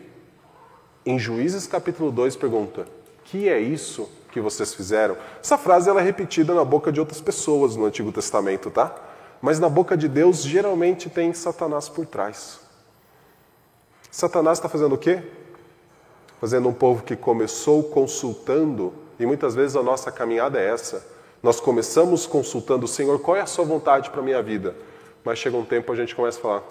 em Juízes capítulo 2, pergunta: Que é isso que vocês fizeram? Essa frase ela é repetida na boca de outras pessoas no Antigo Testamento, tá? Mas na boca de Deus geralmente tem Satanás por trás. Satanás está fazendo o quê? Fazendo um povo que começou consultando, e muitas vezes a nossa caminhada é essa. Nós começamos consultando o Senhor, qual é a sua vontade para a minha vida? Mas chega um tempo a gente começa a falar: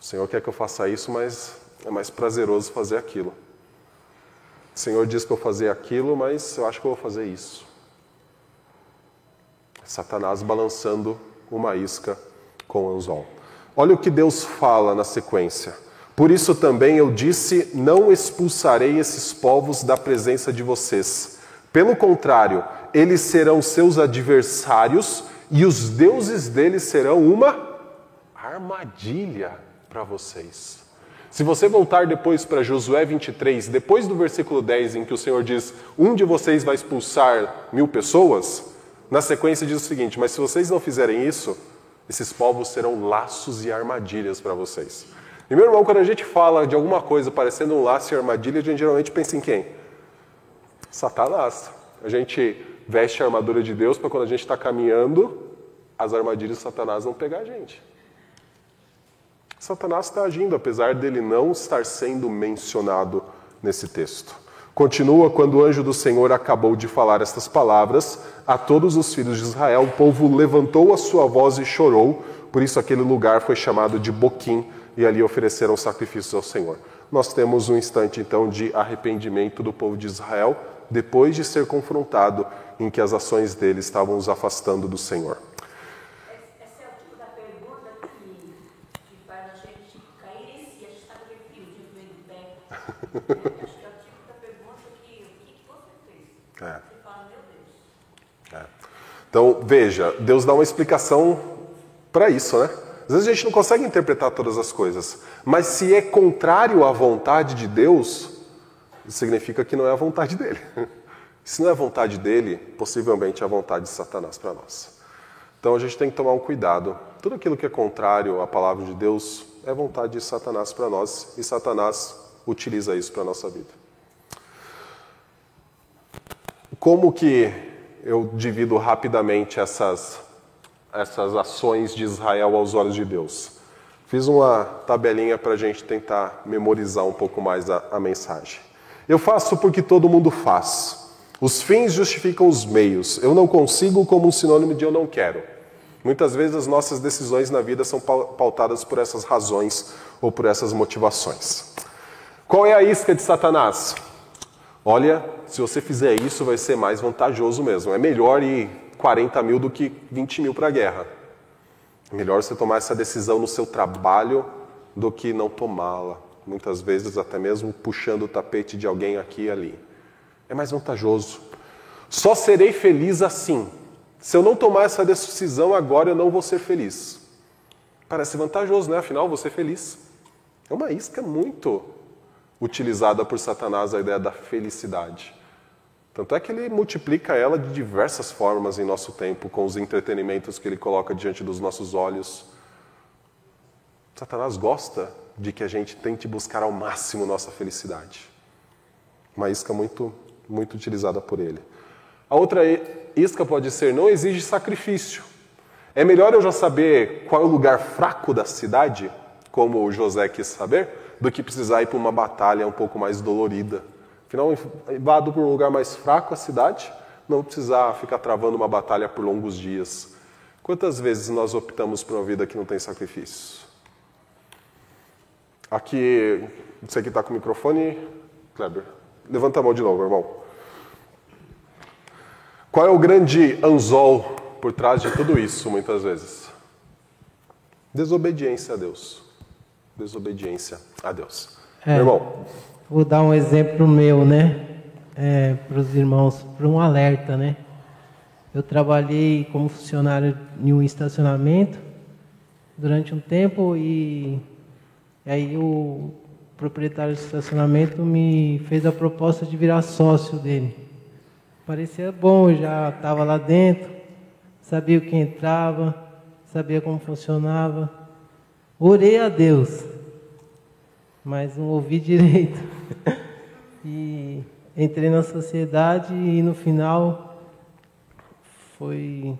o Senhor quer que eu faça isso, mas é mais prazeroso fazer aquilo. O Senhor diz para eu fazer aquilo, mas eu acho que eu vou fazer isso. Satanás balançando uma isca com anzol. Olha o que Deus fala na sequência. Por isso também eu disse: Não expulsarei esses povos da presença de vocês. Pelo contrário, eles serão seus adversários e os deuses deles serão uma armadilha para vocês. Se você voltar depois para Josué 23, depois do versículo 10, em que o Senhor diz: Um de vocês vai expulsar mil pessoas, na sequência diz o seguinte: Mas se vocês não fizerem isso, esses povos serão laços e armadilhas para vocês. E meu irmão, quando a gente fala de alguma coisa parecendo um laço e armadilha, a gente geralmente pensa em quem? Satanás. A gente veste a armadura de Deus para quando a gente está caminhando, as armadilhas de Satanás não pegar a gente. Satanás está agindo, apesar dele não estar sendo mencionado nesse texto. Continua quando o anjo do Senhor acabou de falar estas palavras a todos os filhos de Israel, o povo levantou a sua voz e chorou, por isso aquele lugar foi chamado de Boquim, e ali ofereceram sacrifícios ao Senhor. Nós temos um instante então de arrependimento do povo de Israel, depois de ser confrontado em que as ações dele estavam os afastando do Senhor. (laughs) Acho que é o tipo da pergunta que o que, você fez? É. Você fala, meu Deus. É. Então, veja, Deus dá uma explicação para isso, né? Às vezes a gente não consegue interpretar todas as coisas, mas se é contrário à vontade de Deus, significa que não é a vontade dele. (laughs) Se não é a vontade dele, possivelmente é a vontade de Satanás para nós. Então a gente tem que tomar um cuidado. Tudo aquilo que é contrário à palavra de Deus é vontade de Satanás para nós, e Satanás utiliza isso para a nossa vida. Como que eu divido rapidamente essas, essas ações de Israel aos olhos de Deus? Fiz uma tabelinha para a gente tentar memorizar um pouco mais a, a mensagem. Eu faço porque todo mundo faz. Os fins justificam os meios. Eu não consigo como um sinônimo de eu não quero. Muitas vezes as nossas decisões na vida são pautadas por essas razões ou por essas motivações. Qual é a isca de Satanás? Olha, se você fizer isso, vai ser mais vantajoso mesmo. É melhor ir 40 mil do que 20 mil para a guerra. É melhor você tomar essa decisão no seu trabalho do que não tomá-la. Muitas vezes, até mesmo puxando o tapete de alguém aqui e ali. É mais vantajoso. Só serei feliz assim. Se eu não tomar essa decisão agora, eu não vou ser feliz. Parece vantajoso, né? Afinal, vou ser feliz. É uma isca muito utilizada por Satanás a ideia da felicidade. Tanto é que ele multiplica ela de diversas formas em nosso tempo, com os entretenimentos que ele coloca diante dos nossos olhos. Satanás gosta de que a gente tente buscar ao máximo nossa felicidade. Uma isca muito, muito utilizada por ele. A outra isca pode ser: não exige sacrifício. É melhor eu já saber qual é o lugar fraco da cidade como José quis saber, do que precisar ir para uma batalha um pouco mais dolorida. Afinal, invado para um lugar mais fraco a cidade, não precisar ficar travando uma batalha por longos dias. Quantas vezes nós optamos por uma vida que não tem sacrifícios? Aqui, você que está com o microfone, Kleber, levanta a mão de novo, irmão. Qual é o grande anzol por trás de tudo isso, muitas vezes? Desobediência a Deus. Desobediência a Deus. É, Meu irmão. Vou dar um exemplo meu, né? É, para os irmãos, para um alerta, né? Eu trabalhei como funcionário em um estacionamento durante um tempo e aí o proprietário do estacionamento me fez a proposta de virar sócio dele. Parecia bom, eu já estava lá dentro, sabia o que entrava, sabia como funcionava. Orei a Deus, mas não ouvi direito. e entrei na sociedade e no final foi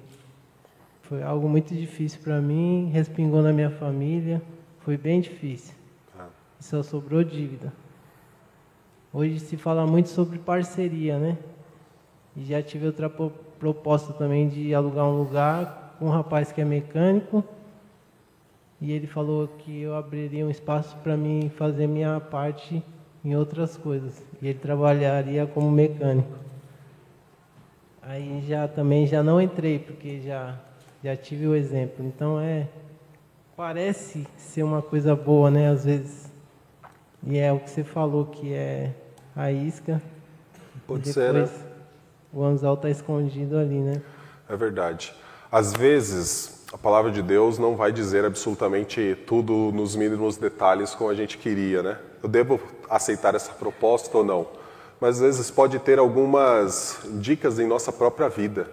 foi algo muito difícil para mim, respingou na minha família, foi bem difícil. Ah. Só sobrou dívida. Hoje se fala muito sobre parceria, né? E já tive outra proposta também de alugar um lugar com um rapaz que é mecânico. E ele falou que eu abriria um espaço para mim fazer minha parte em outras coisas. E ele trabalharia como mecânico. Aí já também já não entrei, porque já, já tive o exemplo. Então é. Parece ser uma coisa boa, né? Às vezes. E é o que você falou que é a isca. Pode ser, né? o anzol está escondido ali, né? É verdade. Às vezes, a palavra de Deus não vai dizer absolutamente tudo nos mínimos detalhes como a gente queria, né? Eu devo aceitar essa proposta ou não? Mas às vezes pode ter algumas dicas em nossa própria vida.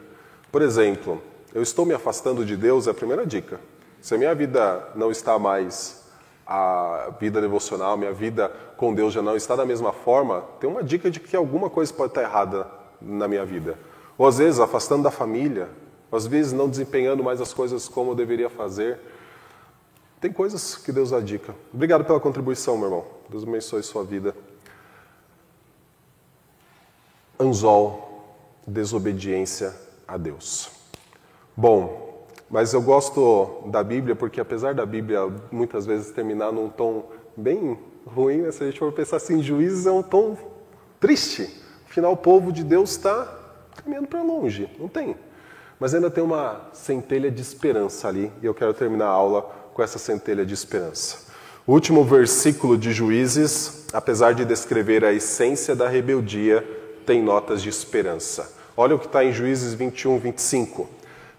Por exemplo, eu estou me afastando de Deus, é a primeira dica. Se a minha vida não está mais a vida devocional, minha vida com Deus já não está da mesma forma, tem uma dica de que alguma coisa pode estar errada na minha vida. Ou às vezes afastando da família, às vezes não desempenhando mais as coisas como eu deveria fazer. Tem coisas que Deus dá dica. Obrigado pela contribuição, meu irmão. Deus abençoe sua vida. Anzol, desobediência a Deus. Bom, mas eu gosto da Bíblia porque apesar da Bíblia muitas vezes terminar num tom bem ruim, né? se a gente for pensar assim, juízes é um tom triste. Afinal, o povo de Deus está caminhando para longe, não tem. Mas ainda tem uma centelha de esperança ali, e eu quero terminar a aula com essa centelha de esperança. O último versículo de Juízes, apesar de descrever a essência da rebeldia, tem notas de esperança. Olha o que está em Juízes 21, 25.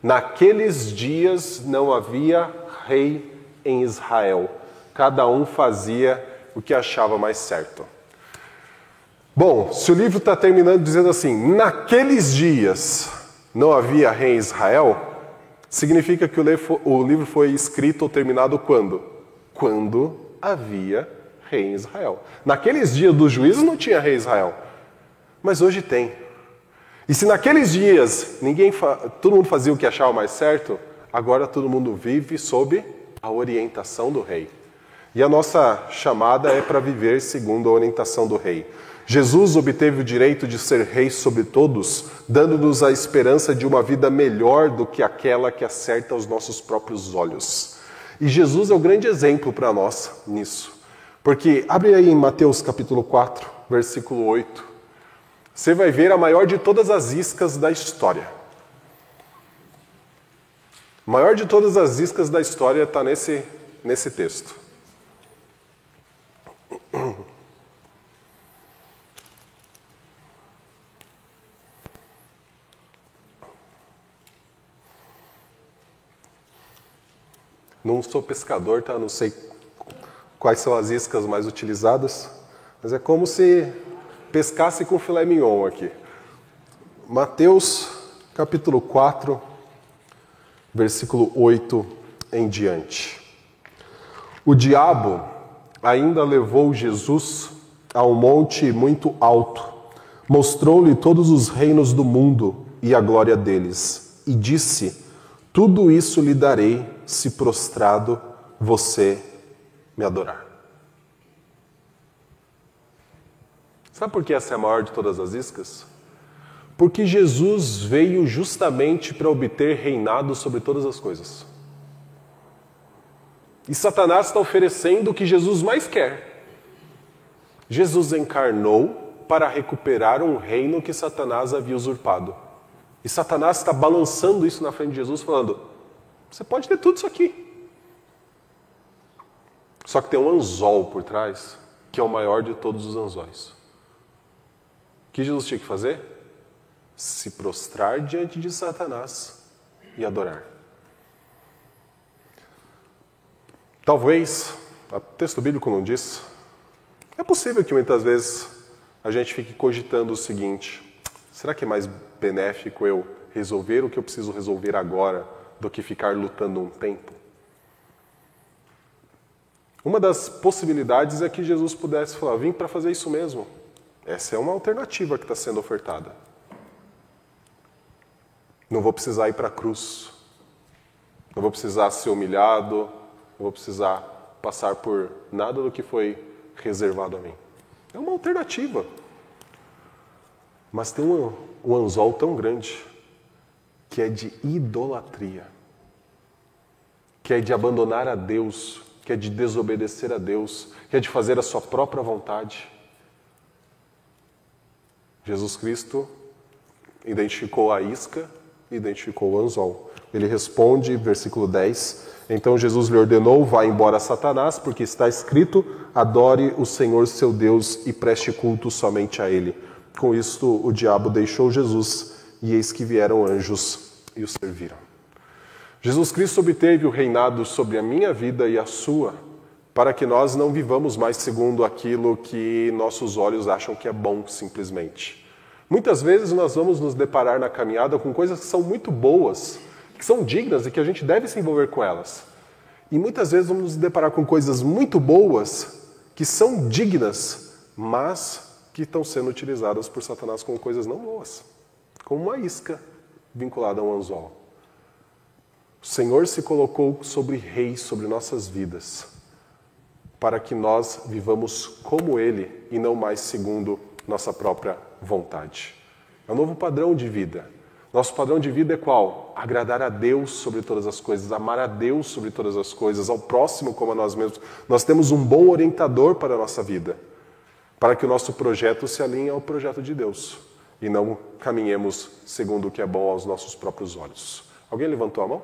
Naqueles dias não havia rei em Israel, cada um fazia o que achava mais certo. Bom, se o livro está terminando dizendo assim, naqueles dias não havia rei em Israel, significa que o livro foi escrito ou terminado quando? Quando havia rei em Israel. Naqueles dias do juízo não tinha rei em Israel, mas hoje tem. E se naqueles dias ninguém todo mundo fazia o que achava mais certo, agora todo mundo vive sob a orientação do rei. E a nossa chamada é para viver segundo a orientação do rei. Jesus obteve o direito de ser rei sobre todos, dando-nos a esperança de uma vida melhor do que aquela que acerta os nossos próprios olhos. E Jesus é o grande exemplo para nós nisso. Porque abre aí em Mateus capítulo 4, versículo 8. Você vai ver a maior de todas as iscas da história. A maior de todas as iscas da história está nesse, nesse texto. Não sou pescador, tá? Não sei quais são as iscas mais utilizadas, mas é como se pescasse com filé mignon aqui. Mateus capítulo 4, versículo 8 em diante. O diabo ainda levou Jesus a um monte muito alto, mostrou-lhe todos os reinos do mundo e a glória deles, e disse: Tudo isso lhe darei se prostrado você me adorar. Sabe por que essa é a maior de todas as iscas? Porque Jesus veio justamente para obter reinado sobre todas as coisas. E Satanás está oferecendo o que Jesus mais quer. Jesus encarnou para recuperar um reino que Satanás havia usurpado. E Satanás está balançando isso na frente de Jesus, falando: Você pode ter tudo isso aqui. Só que tem um anzol por trás, que é o maior de todos os anzóis. O que Jesus tinha que fazer? Se prostrar diante de Satanás e adorar. Talvez, o texto bíblico não diz, é possível que muitas vezes a gente fique cogitando o seguinte: será que é mais benéfico eu resolver o que eu preciso resolver agora do que ficar lutando um tempo? Uma das possibilidades é que Jesus pudesse falar: vim para fazer isso mesmo. Essa é uma alternativa que está sendo ofertada. Não vou precisar ir para a cruz. Não vou precisar ser humilhado. Não vou precisar passar por nada do que foi reservado a mim. É uma alternativa. Mas tem um, um anzol tão grande que é de idolatria, que é de abandonar a Deus, que é de desobedecer a Deus, que é de fazer a sua própria vontade. Jesus Cristo identificou a isca identificou o anzol. Ele responde, versículo 10: Então Jesus lhe ordenou: Vá embora, Satanás, porque está escrito: Adore o Senhor seu Deus e preste culto somente a Ele. Com isto, o diabo deixou Jesus, e eis que vieram anjos e o serviram. Jesus Cristo obteve o reinado sobre a minha vida e a sua, para que nós não vivamos mais segundo aquilo que nossos olhos acham que é bom, simplesmente. Muitas vezes nós vamos nos deparar na caminhada com coisas que são muito boas, que são dignas e que a gente deve se envolver com elas. E muitas vezes vamos nos deparar com coisas muito boas, que são dignas, mas que estão sendo utilizadas por Satanás como coisas não boas, como uma isca vinculada a um anzol. O Senhor se colocou sobre reis sobre nossas vidas, para que nós vivamos como Ele e não mais segundo nossa própria vontade. É um novo padrão de vida. Nosso padrão de vida é qual? Agradar a Deus sobre todas as coisas, amar a Deus sobre todas as coisas, ao próximo como a nós mesmos. Nós temos um bom orientador para a nossa vida para que o nosso projeto se alinhe ao projeto de Deus e não caminhemos segundo o que é bom aos nossos próprios olhos. Alguém levantou a mão?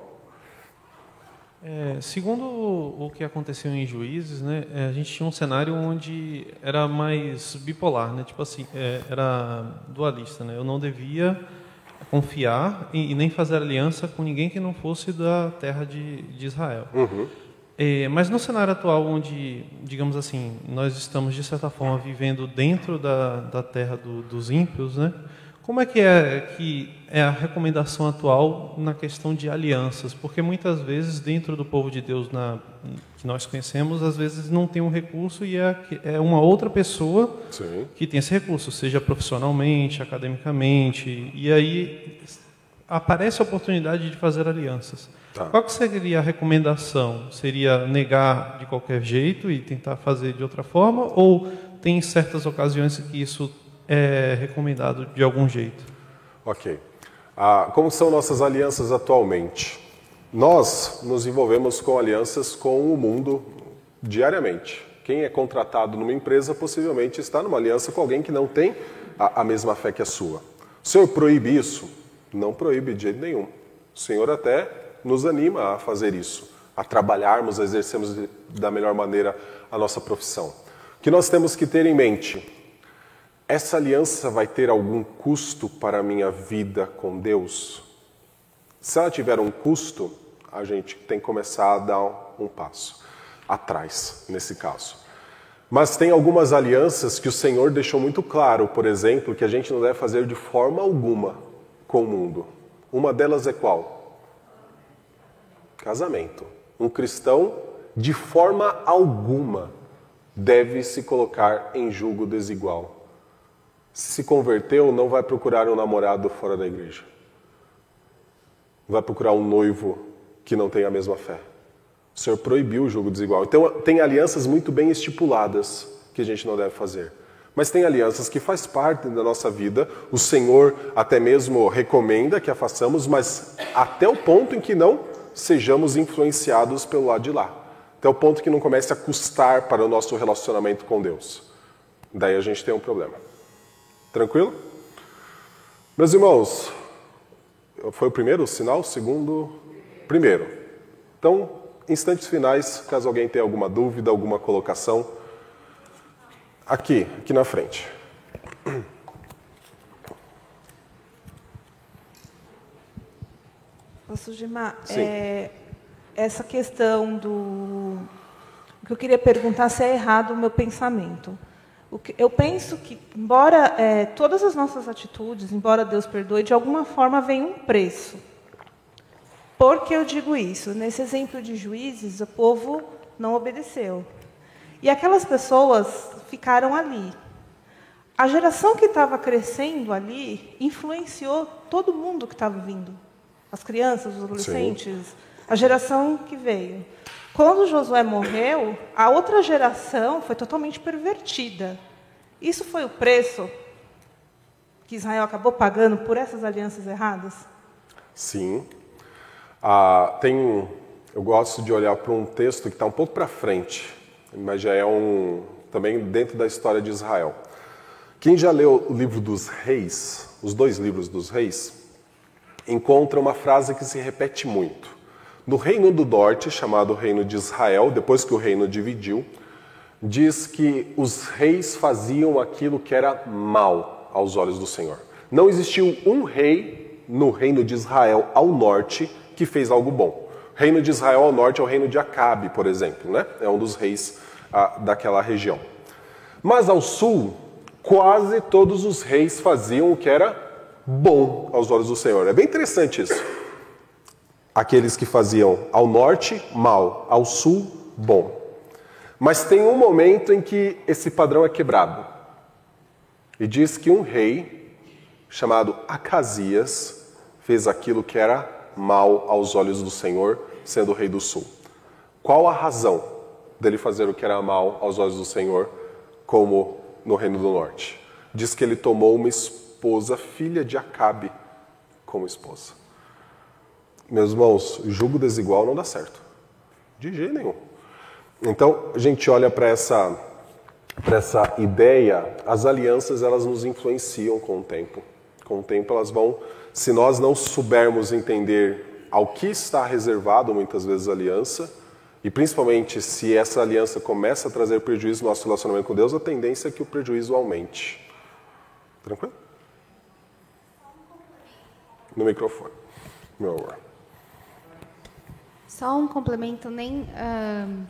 É, segundo o que aconteceu em Juízes, né, é, a gente tinha um cenário onde era mais bipolar, né, tipo assim, é, era dualista. Né, eu não devia confiar e, e, nem fazer aliança com ninguém que não fosse da terra de, de Israel. Uhum. É, mas no cenário atual, onde, digamos assim, nós estamos de certa forma vivendo dentro da, da terra do, dos ímpios, né? Como é que é que é a recomendação atual na questão de alianças? Porque muitas vezes dentro do povo de Deus na, que nós conhecemos, às vezes não tem um recurso e é, é uma outra pessoa Sim. que tem esse recurso, seja profissionalmente, academicamente, e aí aparece a oportunidade de fazer alianças. Tá. Qual seria a recomendação? Seria negar de qualquer jeito e tentar fazer de outra forma? Ou tem certas ocasiões que isso é recomendado de algum jeito? Ok. Ah, como são nossas alianças atualmente? Nós nos envolvemos com alianças com o mundo diariamente. Quem é contratado numa empresa possivelmente está numa aliança com alguém que não tem a, a mesma fé que a sua. O Senhor proíbe isso? Não proíbe de jeito nenhum. O Senhor até nos anima a fazer isso, a trabalharmos, a exercermos da melhor maneira a nossa profissão. O que nós temos que ter em mente? Essa aliança vai ter algum custo para a minha vida com Deus? Se ela tiver um custo, a gente tem que começar a dar um passo atrás, nesse caso. Mas tem algumas alianças que o Senhor deixou muito claro, por exemplo, que a gente não deve fazer de forma alguma com o mundo. Uma delas é qual? Casamento. Um cristão, de forma alguma, deve se colocar em julgo desigual. Se se converteu, não vai procurar um namorado fora da igreja. Vai procurar um noivo que não tem a mesma fé. O Senhor proibiu o jogo desigual. Então, tem alianças muito bem estipuladas que a gente não deve fazer. Mas tem alianças que faz parte da nossa vida, o Senhor até mesmo recomenda que a façamos, mas até o ponto em que não sejamos influenciados pelo lado de lá. Até o ponto que não comece a custar para o nosso relacionamento com Deus. Daí a gente tem um problema. Tranquilo? Meus irmãos, foi o primeiro sinal? O segundo? Primeiro. Então, instantes finais, caso alguém tenha alguma dúvida, alguma colocação. Aqui, aqui na frente. (clears throat) Posso, Gilmar? É, essa questão do. O que eu queria perguntar se é errado o meu pensamento. O que, eu penso que, embora é, todas as nossas atitudes, embora Deus perdoe, de alguma forma vem um preço. Por que eu digo isso? Nesse exemplo de juízes, o povo não obedeceu. E aquelas pessoas ficaram ali. A geração que estava crescendo ali influenciou todo mundo que estava vindo. As crianças, os adolescentes, Sim. a geração que veio. Quando Josué morreu, a outra geração foi totalmente pervertida. Isso foi o preço que Israel acabou pagando por essas alianças erradas? Sim. Ah, tem, eu gosto de olhar para um texto que está um pouco para frente, mas já é um também dentro da história de Israel. Quem já leu o livro dos Reis, os dois livros dos Reis, encontra uma frase que se repete muito. No reino do norte, chamado Reino de Israel, depois que o reino dividiu, diz que os reis faziam aquilo que era mal aos olhos do Senhor. Não existiu um rei no reino de Israel ao norte que fez algo bom. O reino de Israel ao norte é o reino de Acabe, por exemplo, né? É um dos reis ah, daquela região. Mas ao sul, quase todos os reis faziam o que era bom aos olhos do Senhor. É bem interessante isso. Aqueles que faziam ao norte, mal, ao sul, bom. Mas tem um momento em que esse padrão é quebrado. E diz que um rei, chamado Acasias, fez aquilo que era mal aos olhos do Senhor, sendo o rei do sul. Qual a razão dele fazer o que era mal aos olhos do Senhor, como no reino do norte? Diz que ele tomou uma esposa, filha de Acabe, como esposa. Meus irmãos, julgo desigual não dá certo. De jeito nenhum. Então, a gente olha para essa, essa ideia, as alianças elas nos influenciam com o tempo. Com o tempo elas vão, se nós não soubermos entender ao que está reservado muitas vezes a aliança, e principalmente se essa aliança começa a trazer prejuízo no nosso relacionamento com Deus, a tendência é que o prejuízo aumente. Tranquilo? No microfone, meu amor. Só um complemento, nem uh,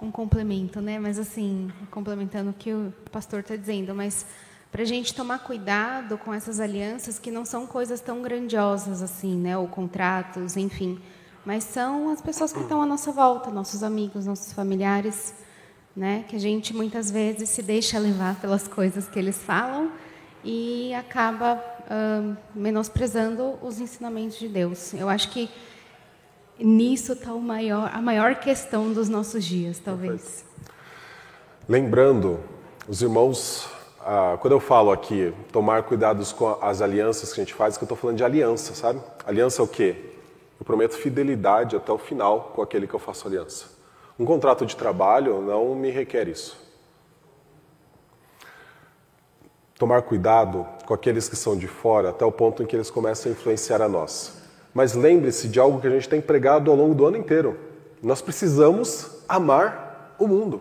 um complemento, né? Mas assim, complementando o que o pastor está dizendo, mas para a gente tomar cuidado com essas alianças que não são coisas tão grandiosas assim, né? Ou contratos, enfim, mas são as pessoas que estão à nossa volta, nossos amigos, nossos familiares, né? Que a gente muitas vezes se deixa levar pelas coisas que eles falam e acaba uh, menosprezando os ensinamentos de Deus. Eu acho que nisso está maior, a maior questão dos nossos dias, talvez. Perfeito. Lembrando, os irmãos, ah, quando eu falo aqui, tomar cuidados com as alianças que a gente faz, que eu estou falando de aliança, sabe? Aliança é o quê? Eu prometo fidelidade até o final com aquele que eu faço aliança. Um contrato de trabalho não me requer isso. Tomar cuidado com aqueles que são de fora até o ponto em que eles começam a influenciar a nós. Mas lembre-se de algo que a gente tem pregado ao longo do ano inteiro. Nós precisamos amar o mundo.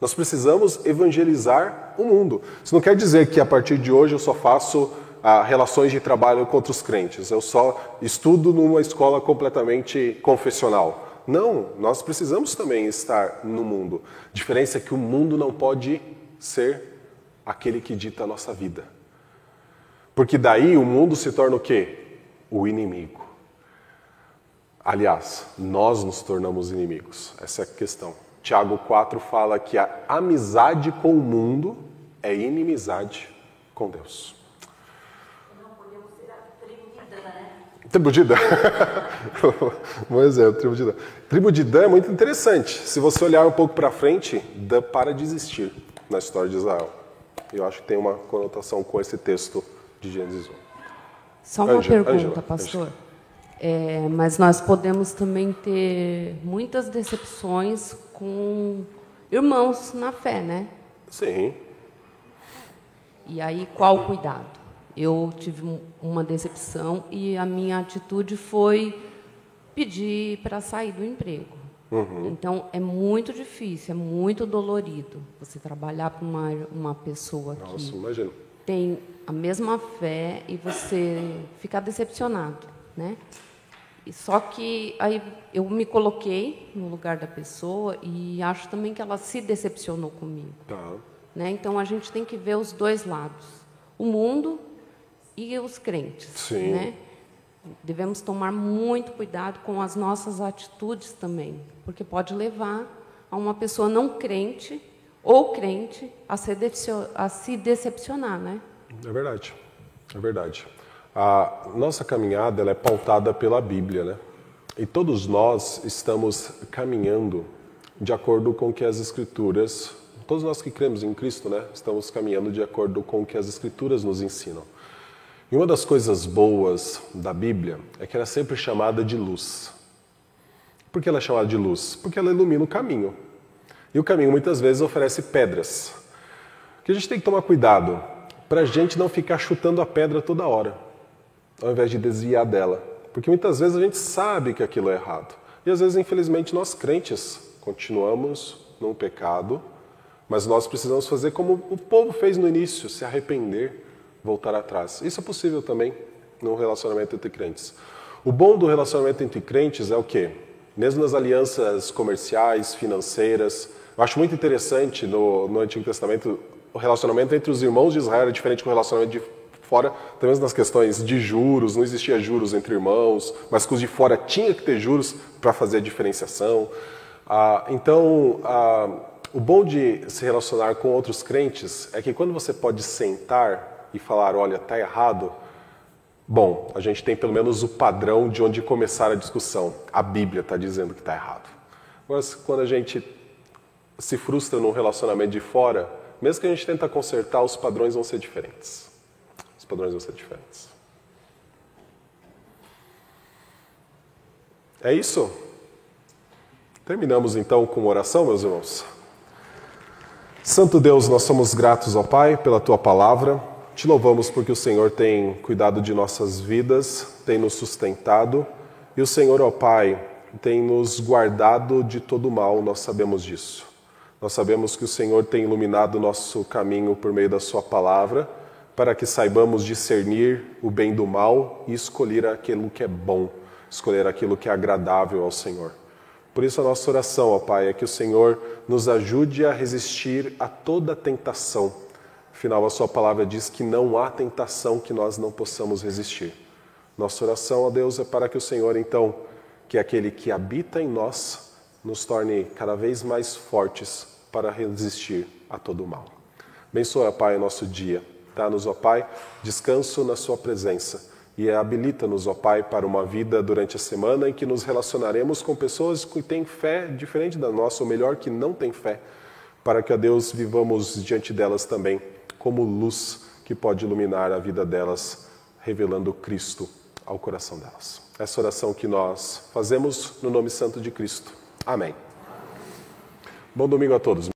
Nós precisamos evangelizar o mundo. Isso não quer dizer que a partir de hoje eu só faço ah, relações de trabalho com outros crentes, eu só estudo numa escola completamente confessional. Não, nós precisamos também estar no mundo. A diferença é que o mundo não pode ser aquele que dita a nossa vida. Porque daí o mundo se torna o quê? O inimigo. Aliás, nós nos tornamos inimigos. Essa é a questão. Tiago 4 fala que a amizade com o mundo é inimizade com Deus. Não podemos ser a tribo de Dan, né? Tribo de Dan. Bom exemplo, tribo de Dan. Tribo de Dan é muito interessante. Se você olhar um pouco para frente, Dan para de existir na história de Israel. Eu acho que tem uma conotação com esse texto de Gênesis 1. Só uma Ângela, pergunta, Ângela, pastor. É, mas nós podemos também ter muitas decepções com irmãos na fé, né? Sim. E aí, qual o cuidado? Eu tive um- uma decepção e a minha atitude foi pedir para sair do emprego. Então, é muito difícil, é muito dolorido você trabalhar com uma, uma pessoa Nossa, que imagina. tem a mesma fé e você ficar decepcionado, né? E só que aí eu me coloquei no lugar da pessoa e acho também que ela se decepcionou comigo. Tá. Né? Então a gente tem que ver os dois lados, o mundo e os crentes. Sim. Né? Devemos tomar muito cuidado com as nossas atitudes também, porque pode levar a uma pessoa não crente ou crente a se, a se decepcionar, né? É verdade. É verdade. A nossa caminhada ela é pautada pela Bíblia, né? E todos nós estamos caminhando de acordo com o que as Escrituras, todos nós que cremos em Cristo, né? Estamos caminhando de acordo com o que as Escrituras nos ensinam. E uma das coisas boas da Bíblia é que ela é sempre chamada de luz. Por que ela é chamada de luz? Porque ela ilumina o caminho. E o caminho muitas vezes oferece pedras. Que a gente tem que tomar cuidado para a gente não ficar chutando a pedra toda hora, ao invés de desviar dela. Porque muitas vezes a gente sabe que aquilo é errado. E às vezes, infelizmente, nós crentes continuamos num pecado, mas nós precisamos fazer como o povo fez no início, se arrepender, voltar atrás. Isso é possível também num relacionamento entre crentes. O bom do relacionamento entre crentes é o quê? Mesmo nas alianças comerciais, financeiras, eu acho muito interessante no, no Antigo Testamento o relacionamento entre os irmãos de Israel era diferente do relacionamento de fora, mesmo nas questões de juros, não existia juros entre irmãos, mas com os de fora tinha que ter juros para fazer a diferenciação. Ah, então, ah, o bom de se relacionar com outros crentes é que quando você pode sentar e falar, olha, está errado, bom, a gente tem pelo menos o padrão de onde começar a discussão. A Bíblia está dizendo que está errado. Mas quando a gente se frustra num relacionamento de fora, mesmo que a gente tenta consertar, os padrões vão ser diferentes. Os padrões vão ser diferentes. É isso? Terminamos então com uma oração, meus irmãos. Santo Deus, nós somos gratos ao Pai pela tua palavra. Te louvamos porque o Senhor tem cuidado de nossas vidas, tem nos sustentado e o Senhor, ó Pai, tem nos guardado de todo mal, nós sabemos disso. Nós sabemos que o Senhor tem iluminado nosso caminho por meio da Sua palavra, para que saibamos discernir o bem do mal e escolher aquilo que é bom, escolher aquilo que é agradável ao Senhor. Por isso, a nossa oração, ó Pai, é que o Senhor nos ajude a resistir a toda tentação. Afinal, a Sua palavra diz que não há tentação que nós não possamos resistir. Nossa oração, ó Deus, é para que o Senhor, então, que é aquele que habita em nós, nos torne cada vez mais fortes para resistir a todo o mal. Abençoa, Pai, nosso dia. Dá-nos, ó Pai, descanso na Sua presença e habilita-nos, ó Pai, para uma vida durante a semana em que nos relacionaremos com pessoas que têm fé diferente da nossa, ou melhor, que não têm fé, para que, ó Deus, vivamos diante delas também como luz que pode iluminar a vida delas, revelando Cristo ao coração delas. Essa oração que nós fazemos no nome santo de Cristo. Amém. Bom domingo a todos.